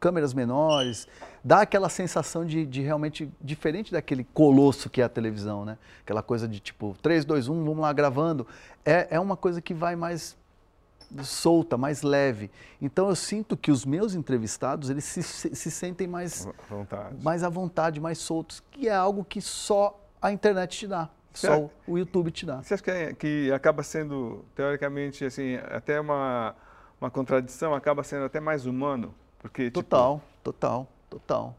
câmeras menores, dá aquela sensação de, de, realmente diferente daquele colosso que é a televisão, né? Aquela coisa de tipo 3, 2, 1, vamos lá gravando. É, é uma coisa que vai mais solta, mais leve. Então eu sinto que os meus entrevistados, eles se, se, se sentem mais, vontade. mais à vontade, mais soltos, que é algo que só a internet te dá. Só o YouTube te dá. Você acha que, é, que acaba sendo, teoricamente, assim, até uma, uma contradição, acaba sendo até mais humano? Porque, total, tipo, total, total.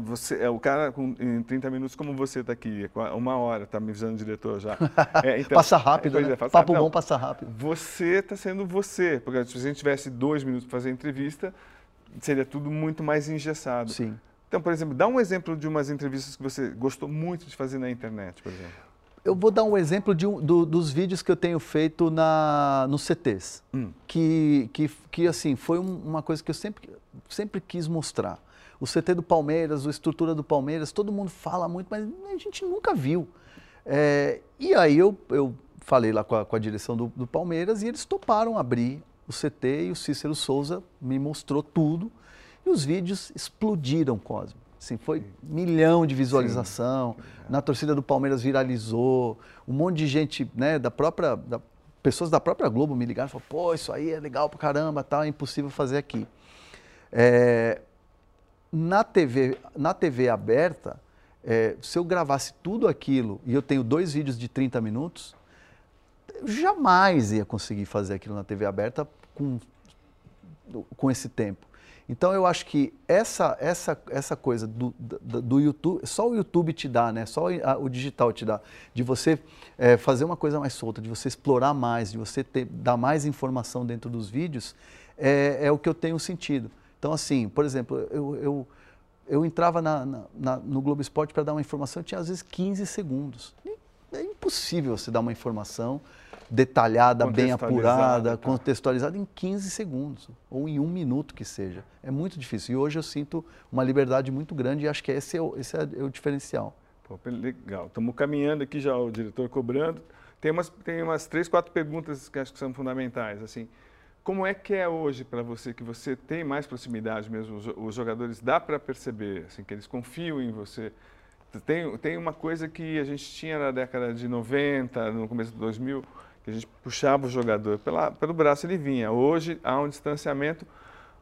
Você, é o cara com, em 30 minutos, como você está aqui, uma hora, está me avisando o diretor já. É, então, passa rápido, né? É, passa, Papo não, bom passa rápido. Você está sendo você, porque se a gente tivesse dois minutos para fazer a entrevista, seria tudo muito mais engessado. Sim. Então, por exemplo, dá um exemplo de umas entrevistas que você gostou muito de fazer na internet, por exemplo. Eu vou dar um exemplo de um, do, dos vídeos que eu tenho feito na, nos CTs, hum. que, que, que assim, foi uma coisa que eu sempre, sempre quis mostrar. O CT do Palmeiras, a estrutura do Palmeiras, todo mundo fala muito, mas a gente nunca viu. É, e aí eu, eu falei lá com a, com a direção do, do, Palmeiras e eles toparam abrir o CT e o Cícero Souza me mostrou tudo. E os vídeos explodiram, Cosme. Assim, foi milhão de visualização. Sim. Na torcida do Palmeiras viralizou. Um monte de gente, né, da própria. Da, pessoas da própria Globo me ligaram e falaram, pô, isso aí é legal pra caramba, tá, é impossível fazer aqui. É, na, TV, na TV aberta, é, se eu gravasse tudo aquilo e eu tenho dois vídeos de 30 minutos, jamais ia conseguir fazer aquilo na TV aberta com, com esse tempo. Então eu acho que essa, essa, essa coisa do, do, do YouTube, só o YouTube te dá, né? só o digital te dá, de você é, fazer uma coisa mais solta, de você explorar mais, de você ter, dar mais informação dentro dos vídeos, é, é o que eu tenho sentido. Então, assim, por exemplo, eu, eu, eu entrava na, na, no Globo Esporte para dar uma informação, tinha às vezes 15 segundos. É impossível você dar uma informação detalhada, bem apurada, tá. contextualizada em 15 segundos, ou em um minuto que seja. É muito difícil. E hoje eu sinto uma liberdade muito grande e acho que esse é o, esse é o diferencial. Pô, legal. Estamos caminhando aqui já, o diretor cobrando. Tem umas, tem umas três, quatro perguntas que acho que são fundamentais. Assim, como é que é hoje para você, que você tem mais proximidade mesmo, os, jogadores, dá para perceber, assim, que eles confiam em você? Tem, tem uma coisa que a gente tinha na década de 90, no começo de 2000, que a gente puxava o jogador pela, pelo braço ele vinha. Hoje há um distanciamento,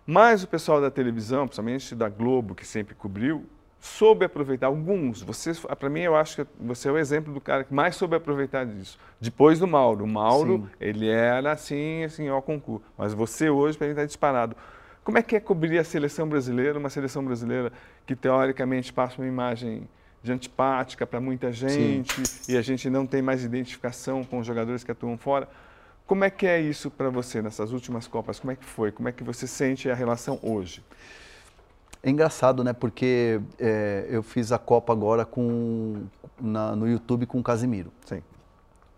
mas o pessoal da televisão, principalmente da Globo, que sempre cobriu, soube aproveitar. Alguns, você, para mim, eu acho que você é o exemplo do cara que mais soube aproveitar disso. Depois do Mauro. O Mauro, Sim. ele era assim, assim, ao concurso. Mas você hoje, para mim, está disparado. Como é que é cobrir a seleção brasileira, uma seleção brasileira que teoricamente passa uma imagem de antipática para muita gente Sim. e a gente não tem mais identificação com os jogadores que atuam fora. Como é que é isso para você nessas últimas Copas? Como é que foi? Como é que você sente a relação hoje? É engraçado, né? Porque é, eu fiz a Copa agora com, na, no YouTube com o Casimiro. Sim.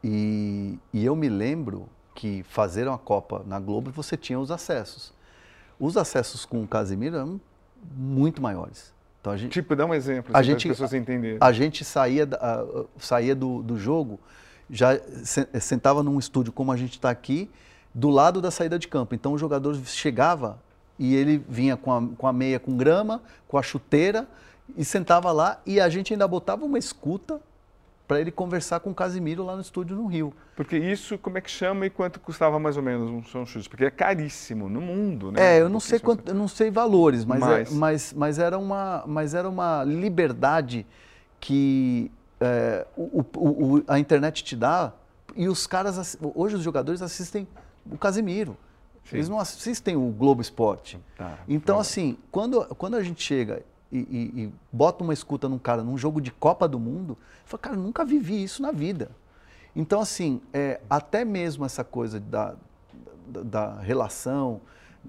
E, e eu me lembro que fazer uma Copa na Globo você tinha os acessos. Os acessos com o Casimiro eram muito maiores. Então, a gente, tipo, dá um exemplo, a assim, gente, para as pessoas entenderem. A gente saía, saía do, do jogo, já sentava num estúdio como a gente está aqui, do lado da saída de campo. Então o jogador chegava e ele vinha com a, com a meia com grama, com a chuteira, e sentava lá e a gente ainda botava uma escuta para ele conversar com o Casimiro lá no estúdio no Rio. Porque isso, como é que chama e quanto custava mais ou menos um som chute? Porque é caríssimo no mundo, né? É, eu não sei quanto, eu não sei valores, mas, mas... É, mas, mas, era, uma, mas era uma liberdade que é, o, o, o, a internet te dá e os caras, hoje os jogadores assistem o Casimiro. Sim. Eles não assistem o Globo Esporte. Tá, então, assim, quando, quando a gente chega e, e, e, bota uma escuta num cara num jogo de Copa do Mundo, eu falo, cara, nunca vivi isso na vida. Então, assim, é, até mesmo essa coisa da, da, da relação,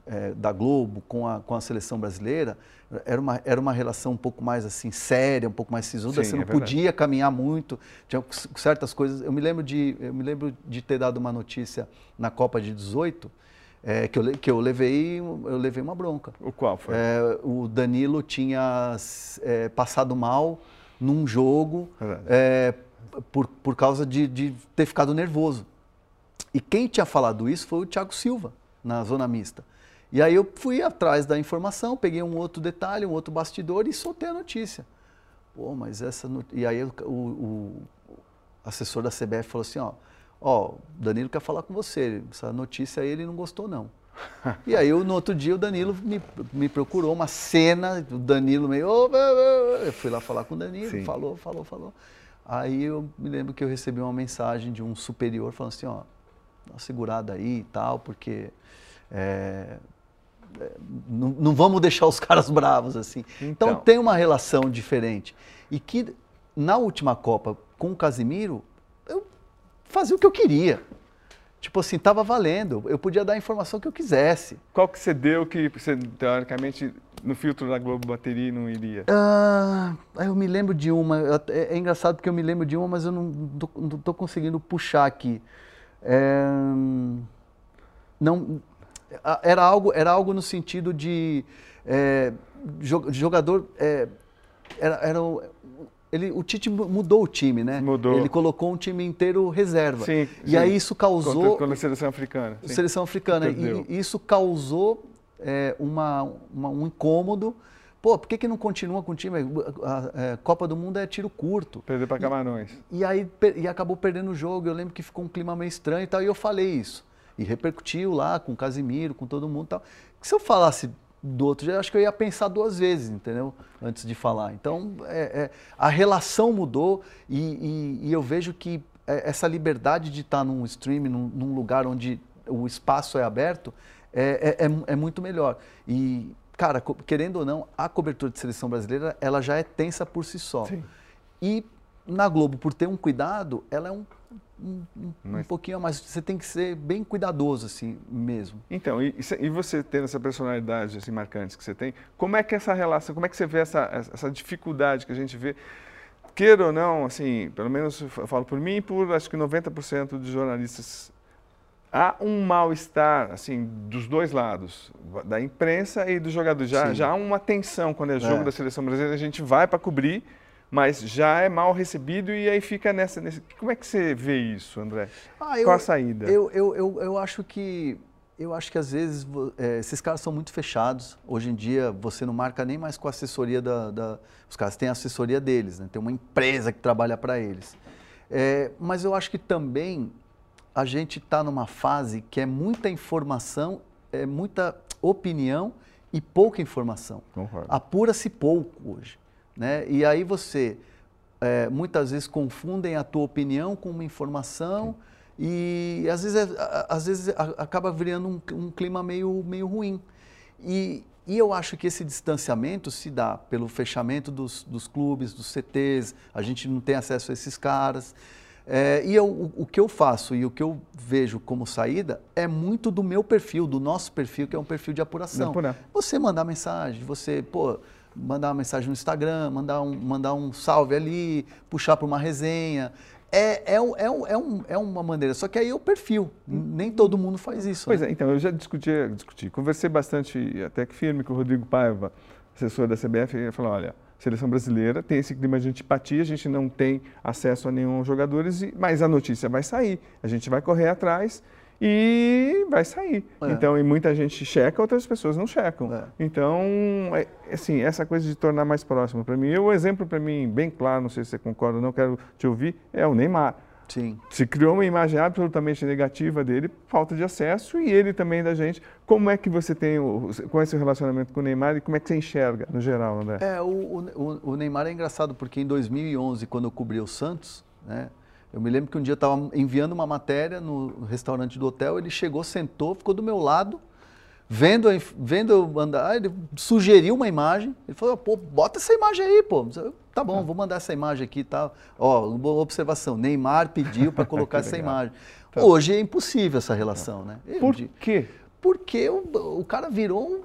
é, da Globo com a, com a seleção brasileira, era uma, era uma relação um pouco mais assim séria, um pouco mais sisuda. Sim, Você não é podia caminhar muito. Tinha certas coisas. Eu me lembro de, eu me lembro de ter dado uma notícia na Copa de 18 é, que, eu, que eu levei eu levei uma bronca. O qual foi? É, o Danilo tinha é, passado mal num jogo Verdade. é, por, por causa de, de ter ficado nervoso. E quem tinha falado isso foi o Thiago Silva, na zona mista. E aí eu fui atrás da informação, peguei um outro detalhe, um outro bastidor e soltei a notícia. Pô, mas essa. no- E aí o- o assessor da CBF falou assim: ó, ó, o Danilo quer falar com você. Essa notícia aí ele não gostou, não. E aí, eu, no outro dia, o Danilo me, me procurou, uma cena, o Danilo meio. Eu fui lá falar com o Danilo, Sim. falou, falou, falou. Aí eu me lembro que eu recebi uma mensagem de um superior falando assim: ó, dá uma segurada aí e tal, porque. é, é, não, não vamos deixar os caras bravos assim. Então, Então. tem uma relação diferente. E que na última Copa com o Casimiro, fazia o que eu queria. Tipo assim, tava valendo. Eu podia dar a informação que eu quisesse. Qual que você deu que você, teoricamente, no filtro da Globo bateria não iria? Ah, eu me lembro de uma. até- É, engraçado porque eu me lembro de uma, mas eu não, tô, não tô conseguindo puxar aqui. É, não, era algo, era algo no sentido de é, jo- jogador. é, era, era ele, o Tite mu- mudou o time, né? Mudou. Ele colocou um time inteiro reserva. Sim, e sim. aí isso causou Contra, a seleção africana. sim. seleção africana. E, e isso causou é, uma, uma- um incômodo. Pô, por que, que não continua com o time? A, a- a Copa do Mundo é tiro curto. Perdeu para Camarões. E aí per- e acabou perdendo o jogo. Eu lembro que ficou um clima meio estranho e tal. E eu falei isso. E repercutiu lá com o Casimiro, com todo mundo e tal. Que se eu falasse do outro jeito, eu acho que eu ia pensar duas vezes, entendeu? Antes de falar. Então, é- é, a relação mudou e, e- e eu vejo que é, essa liberdade de estar num stream, num, num lugar onde o espaço é aberto, é, é- é- é muito melhor. E, cara, querendo ou não, a cobertura de seleção brasileira, ela já é tensa por si só. Sim. E na Globo, por ter um cuidado, ela é um, um, um- um Mas- pouquinho a mais. Você tem que ser bem cuidadoso, assim, mesmo. Então, e, e cê- você tendo essa personalidade assim, marcante que você tem, como é que essa relação, como é que você vê essa, essa dificuldade que a gente vê? Queira ou não, assim, pelo menos eu fa- falo por mim e por acho que 90% dos jornalistas, há um mal-estar, assim, dos dois lados, da imprensa e dos jogadores. Já, Sim. já há uma tensão quando é jogo É. da seleção brasileira, a gente vai para cobrir, mas já é mal recebido e aí fica nessa, nesse... Como é que você vê isso, André? Ah, Qual a saída? Eu, eu, eu, eu acho que eu acho que às vezes eh, esses caras são muito fechados. Hoje em dia você não marca nem mais com a assessoria da, da- os caras têm a assessoria deles, né? Tem uma empresa que trabalha para eles. Eh, mas eu acho que também a gente está numa fase que é muita informação, é muita opinião e pouca informação Concordo. apura-se pouco hoje. Né? E aí você, é, muitas vezes, confundem a tua opinião com uma informação e às vezes, é- às vezes acaba virando um, um clima meio, meio ruim. E, e eu acho que esse distanciamento se dá pelo fechamento dos, dos clubes, dos CTs, a gente não tem acesso a esses caras. É, e eu- o, o que eu faço e o que eu vejo como saída é muito do meu perfil, do nosso perfil, que é um perfil de apuração. Você mandar mensagem, você, pô, mandar uma mensagem no Instagram, mandar um, mandar um salve ali, puxar para uma resenha. É, é, é, é, um- é uma maneira, só que aí é o perfil. Nem todo mundo faz isso. Pois né? é, então, eu já discuti, discuti, conversei bastante, até que firme, com o Rodrigo Paiva, assessor da CBF, ele falou, olha, seleção brasileira tem esse clima de antipatia, a gente não tem acesso a nenhum jogadores, mas a notícia vai sair, a gente vai correr atrás e vai sair. É. Então, e muita gente checa, outras pessoas não checam. É. Então, é, assim, essa coisa de tornar mais próximo para mim, o exemplo para mim, bem claro, não sei se você concorda ou não, quero te ouvir, é o Neymar. Sim. Se criou uma imagem absolutamente negativa dele, falta de acesso, e ele também da gente. Como é que você tem o, com esse relacionamento com o Neymar e como é que você enxerga no geral, André? É, o, o, o Neymar é engraçado porque em 2011, quando eu cobri o Santos, né, eu me lembro que um dia eu estava enviando uma matéria no restaurante do hotel, ele chegou, sentou, ficou do meu lado, vendo, vendo eu andar, ele sugeriu uma imagem, ele falou, pô, bota essa imagem aí, pô. Eu, Tá bom, vou mandar essa imagem aqui e tal. Ó, boa observação, Neymar pediu para colocar essa imagem. Tá. Hoje é impossível essa relação, né? Eu Por quê? Porque o, o cara virou um,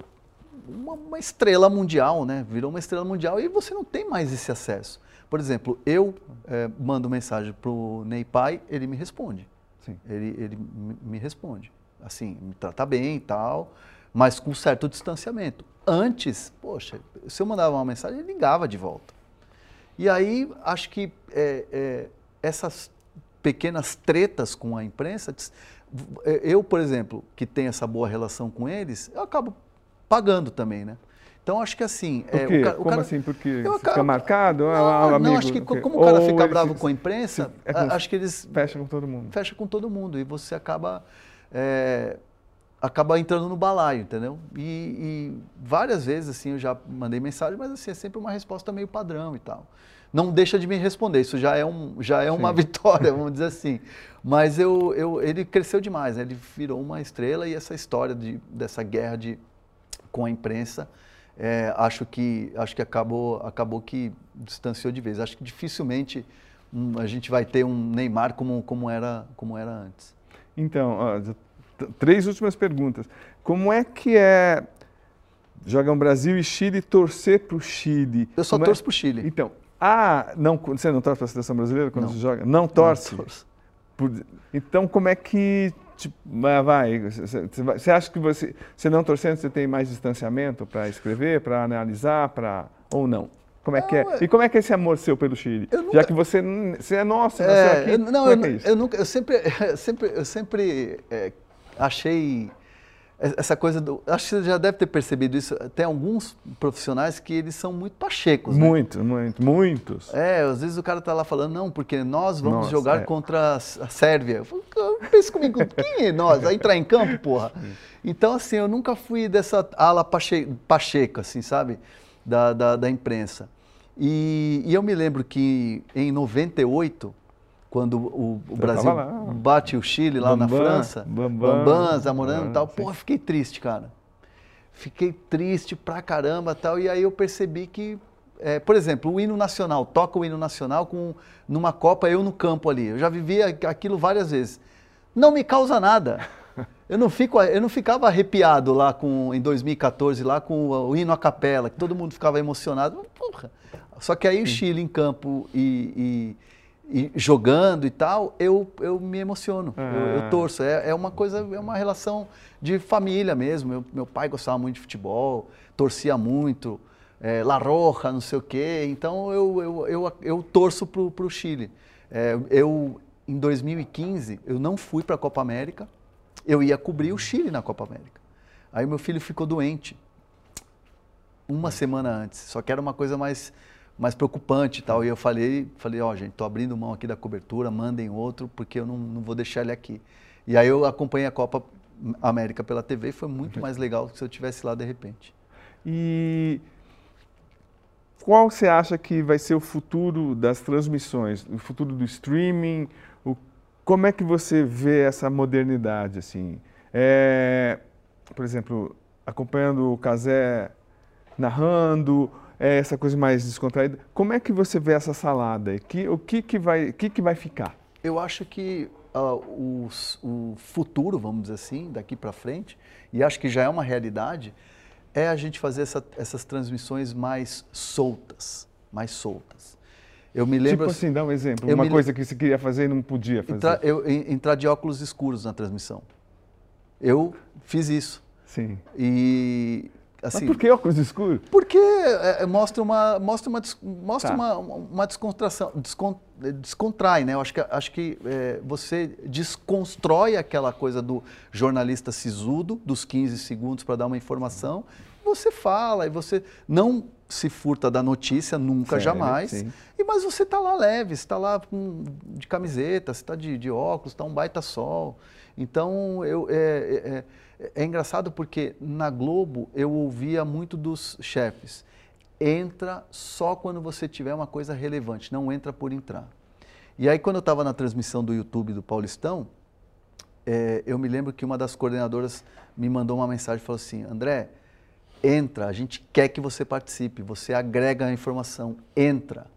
uma, uma, estrela mundial, né? Virou uma estrela mundial e você não tem mais esse acesso. Por exemplo, eu é, mando mensagem para o Ney Pai, ele me responde. Sim. Ele, ele me responde. Assim, me trata bem e tal, mas com certo distanciamento. Antes, poxa, se eu mandava uma mensagem, ele ligava de volta. E aí, acho que é, é, essas pequenas tretas com a imprensa, eu, por exemplo, que tenho essa boa relação com eles, eu acabo pagando também, né? Então acho que assim. Por é? O Como cara, assim? Porque eu, fica marcado? Não, não amigo, acho que como o cara fica bravo com a imprensa, é com, acho que eles. Fecha com todo mundo. Fecha com todo mundo. E você acaba. É, acaba entrando no balaio, entendeu? E, e, várias vezes, assim, eu já mandei mensagem, mas assim, é sempre uma resposta meio padrão e tal. Não deixa de me responder, isso já é, um, já é uma vitória, vamos dizer assim. Mas eu, eu, ele cresceu demais, né? ele virou uma estrela e essa história de, dessa guerra de, com a imprensa, é, acho que, acho que acabou, acabou que distanciou de vez. Acho que dificilmente um, a gente vai ter um Neymar como, como, era, como era antes. Então, ó, três últimas perguntas. Como é que é jogam Brasil e Chile torcer para o Chile? Eu só Como é? torço é? para o Chile. Então, ah, não, você não torce para a seleção brasileira quando não. você joga? Não torce? Não Por, então, como é que tipo, vai? Você acha que você, você não torcendo, você tem mais distanciamento para escrever, para analisar, para ou não? Como é não, que é? E como é que é esse amor seu pelo Chile? Nunca... Já que você, você é nosso, é, aqui, eu, não, eu, é, é eu, nunca, eu sempre, sempre, eu sempre é, achei essa coisa do. Acho que você já deve ter percebido isso. Tem alguns profissionais que eles são muito pachecos. Né? Muito, muito, muitos. É, às vezes o cara tá lá falando, não, porque nós vamos Nossa, jogar é. contra a Sérvia. Eu falo, pensa comigo, quem é nós? Vai entrar em campo, porra. Então, assim, eu nunca fui dessa ala pache, pacheca, assim, sabe? Da, da, da imprensa. E, e eu me lembro que em 98 quando o, o Brasil bate o Chile lá Bambam, na França, Bambam, Bambam Zamorano e tal, pô, fiquei triste, cara. Fiquei triste pra caramba tal, e aí eu percebi que, é, por exemplo, o hino nacional, toca o hino nacional com, numa Copa, eu no campo ali, eu já vivi aquilo várias vezes. Não me causa nada. Eu não, fico, eu não ficava arrepiado lá com, em 2014, lá com o, o hino à capela, que todo mundo ficava emocionado. Porra. Só que aí o Chile em campo e, e e jogando e tal, eu, eu me emociono, eu, eu, é. torço. É, é uma coisa, é uma relação de família mesmo. Meu, meu pai gostava muito de futebol, torcia muito, é, La Roja, não sei o quê. Então eu, eu, eu, eu torço pro, pro Chile. É, eu, em 2015, eu não fui para a Copa América, eu ia cobrir o Chile na Copa América. Aí meu filho ficou doente uma semana antes, só que era uma coisa mais mais preocupante e tal. E eu falei, falei, ó, oh, gente, tô abrindo mão aqui da cobertura, mandem outro, porque eu não, não vou deixar ele aqui. E aí eu acompanhei a Copa América pela TV e foi muito mais legal se eu tivesse lá de repente. E qual você acha que vai ser o futuro das transmissões, o futuro do streaming? O, como é que você vê essa modernidade assim? É, por exemplo, acompanhando o Casé narrando, é essa coisa mais descontraída. Como é que você vê essa salada? Que, o que, que, vai, que, que vai ficar? Eu acho que uh, o, o futuro, vamos dizer assim, daqui para frente, e acho que já é uma realidade, é a gente fazer essa, essas transmissões mais soltas, mais soltas. Eu me lembro. Tipo assim, dá um exemplo. Uma coisa que você queria fazer e não podia fazer. Entrar, eu, entrar de óculos escuros na transmissão. Eu fiz isso. Sim. E Assim, Mas por que óculos escuros? Porque é, é, mostra uma mostra uma mostra tá. uma, uma descontração, descont, descontrai, né? Eu acho que acho que é, você desconstrói aquela coisa do jornalista sisudo dos 15 segundos para dar uma informação. Você fala e você não se furta da notícia nunca, Sério? jamais. Sim. E mas você está lá leve, está lá de camiseta, está de, de óculos, está um baita sol. Então eu é, é, engraçado porque na Globo eu ouvia muito dos chefes. Entra só quando você tiver uma coisa relevante, não entra por entrar. E aí quando eu estava na transmissão do YouTube do Paulistão, é, eu me lembro que uma das coordenadoras me mandou uma mensagem e falou assim, André, entra, a gente quer que você participe, você agrega a informação, entra,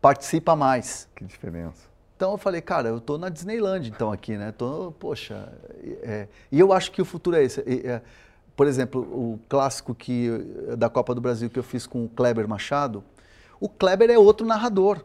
participa mais. Que diferença. Então eu falei, cara, eu tô na Disneyland então aqui, né? Tô, poxa, é, e eu acho que o futuro é esse. É, por exemplo, o clássico que da Copa do Brasil que eu fiz com o Kleber Machado, o Kleber é outro narrador.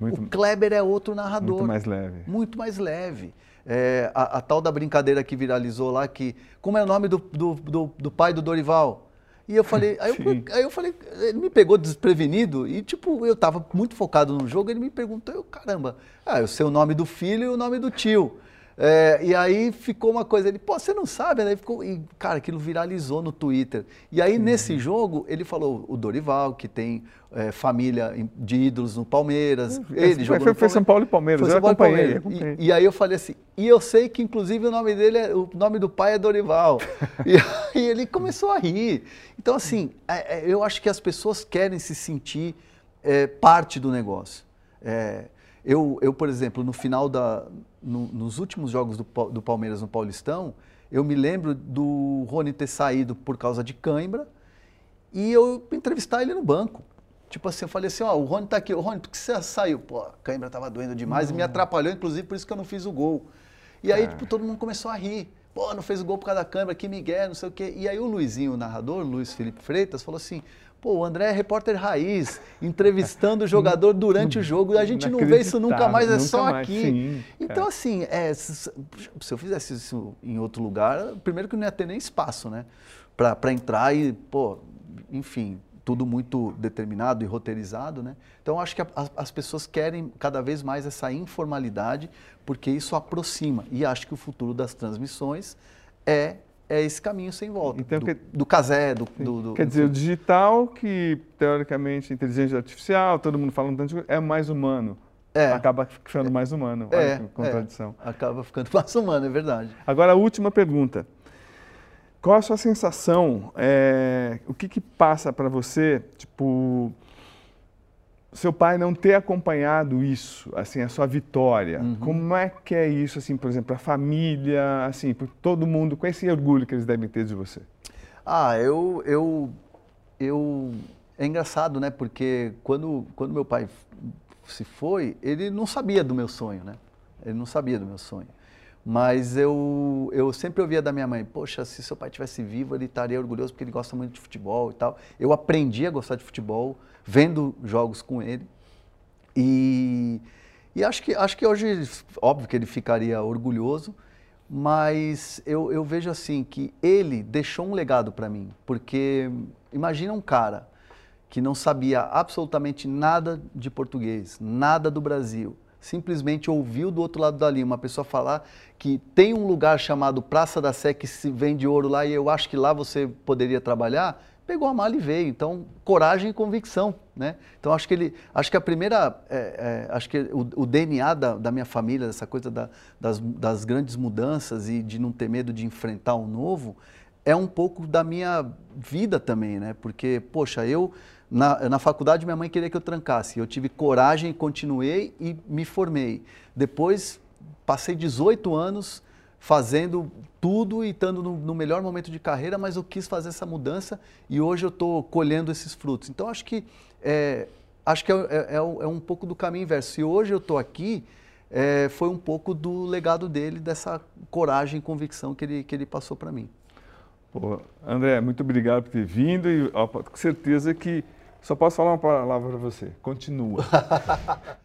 Muito, o Kleber é outro narrador. Muito mais leve. Muito mais leve. É, a, a, tal da brincadeira que viralizou lá, que. Como é o nome do, do, do, do pai do Dorival? E eu falei, aí eu, aí eu, falei, ele me pegou desprevenido e tipo, eu estava muito focado no jogo, ele me perguntou, eu, caramba, ah, eu sei o nome do filho e o nome do tio. É, e aí ficou uma coisa, ele, pô, você não sabe, né? Ficou, e, cara, aquilo viralizou no Twitter. E aí, nesse jogo, ele falou o Dorival, que tem é, família de ídolos no Palmeiras. Ele foi, jogou foi, foi São Paulo e Palmeiras, foi eu São Paulo acompanhei. acompanhei. E, e, aí eu falei assim, e eu sei que inclusive o nome dele, é, o nome do pai é Dorival. e aí ele começou a rir. Então, assim, é, é, eu acho que as pessoas querem se sentir é, parte do negócio. É, eu, eu, por exemplo, no final da. No, nos últimos jogos do, do Palmeiras no Paulistão, eu me lembro do Rony ter saído por causa de cãibra e eu entrevistar ele no banco. Tipo assim, eu falei assim, ó, o Rony tá aqui. O Rony, por que você saiu? Pô, a cãibra tava doendo demais e me atrapalhou, inclusive por isso que eu não fiz o gol. E aí, é. tipo, todo mundo começou a rir. Pô, não fez o gol por causa da câmera, que Miguel, não sei o quê. E aí o Luizinho, o narrador, Luiz Felipe Freitas, falou assim, Pô, o André é repórter raiz, entrevistando o jogador durante o jogo. A gente não vê isso nunca mais, é nunca só mais, aqui. Sim, então, assim, é, se, eu fizesse isso em outro lugar, primeiro que não ia ter nem espaço, né? Para entrar e, pô, enfim, tudo muito determinado e roteirizado, né? Então, acho que a, as pessoas querem cada vez mais essa informalidade, porque isso aproxima. E acho que o futuro das transmissões é é esse caminho sem volta. Então, do, que, do casé, do, do, do, Quer dizer, o digital, que teoricamente inteligência artificial, todo mundo fala um tanto de é mais humano. É. Acaba ficando mais humano. É, Olha contradição. É. Acaba ficando mais humano, é verdade. Agora, a última pergunta. Qual a sua sensação? É, o que, que passa para você, tipo, seu pai não ter acompanhado isso, assim, a sua vitória, uhum. como é que é isso, assim, por exemplo, a família, assim, todo mundo, com esse orgulho que eles devem ter de você? Ah, eu, eu, eu, é engraçado, né, porque quando, quando meu pai se foi, ele não sabia do meu sonho, né, ele não sabia do meu sonho. Mas eu, eu sempre ouvia da minha mãe, poxa, se seu pai tivesse vivo, ele estaria orgulhoso porque ele gosta muito de futebol e tal. Eu aprendi a gostar de futebol vendo jogos com ele. E, e acho, que, acho que hoje, óbvio que ele ficaria orgulhoso, mas eu, eu vejo assim que ele deixou um legado para mim. Porque imagina um cara que não sabia absolutamente nada de português, nada do Brasil simplesmente ouviu do outro lado dali uma pessoa falar que tem um lugar chamado Praça da Sé que se vende ouro lá e eu acho que lá você poderia trabalhar, pegou a mala e veio. Então, coragem e convicção, né? Então, acho que ele, acho que a primeira, é, é, acho que o, o DNA da, da, minha família, essa coisa da, das, das grandes mudanças e de não ter medo de enfrentar o novo, é um pouco da minha vida também, né? Porque, poxa, eu na, na faculdade, minha mãe queria que eu trancasse. Eu tive coragem, continuei e me formei. Depois, passei 18 anos fazendo tudo e estando no, no, melhor momento de carreira, mas eu quis fazer essa mudança e hoje eu estou colhendo esses frutos. Então, acho que, é, acho que é, é, é, é um pouco do caminho inverso. Se hoje eu estou aqui, é, foi um pouco do legado dele, dessa coragem e convicção que ele, que ele passou para mim. Pô, André, muito obrigado por ter vindo e ó, com certeza que só posso falar uma palavra para você. Continua.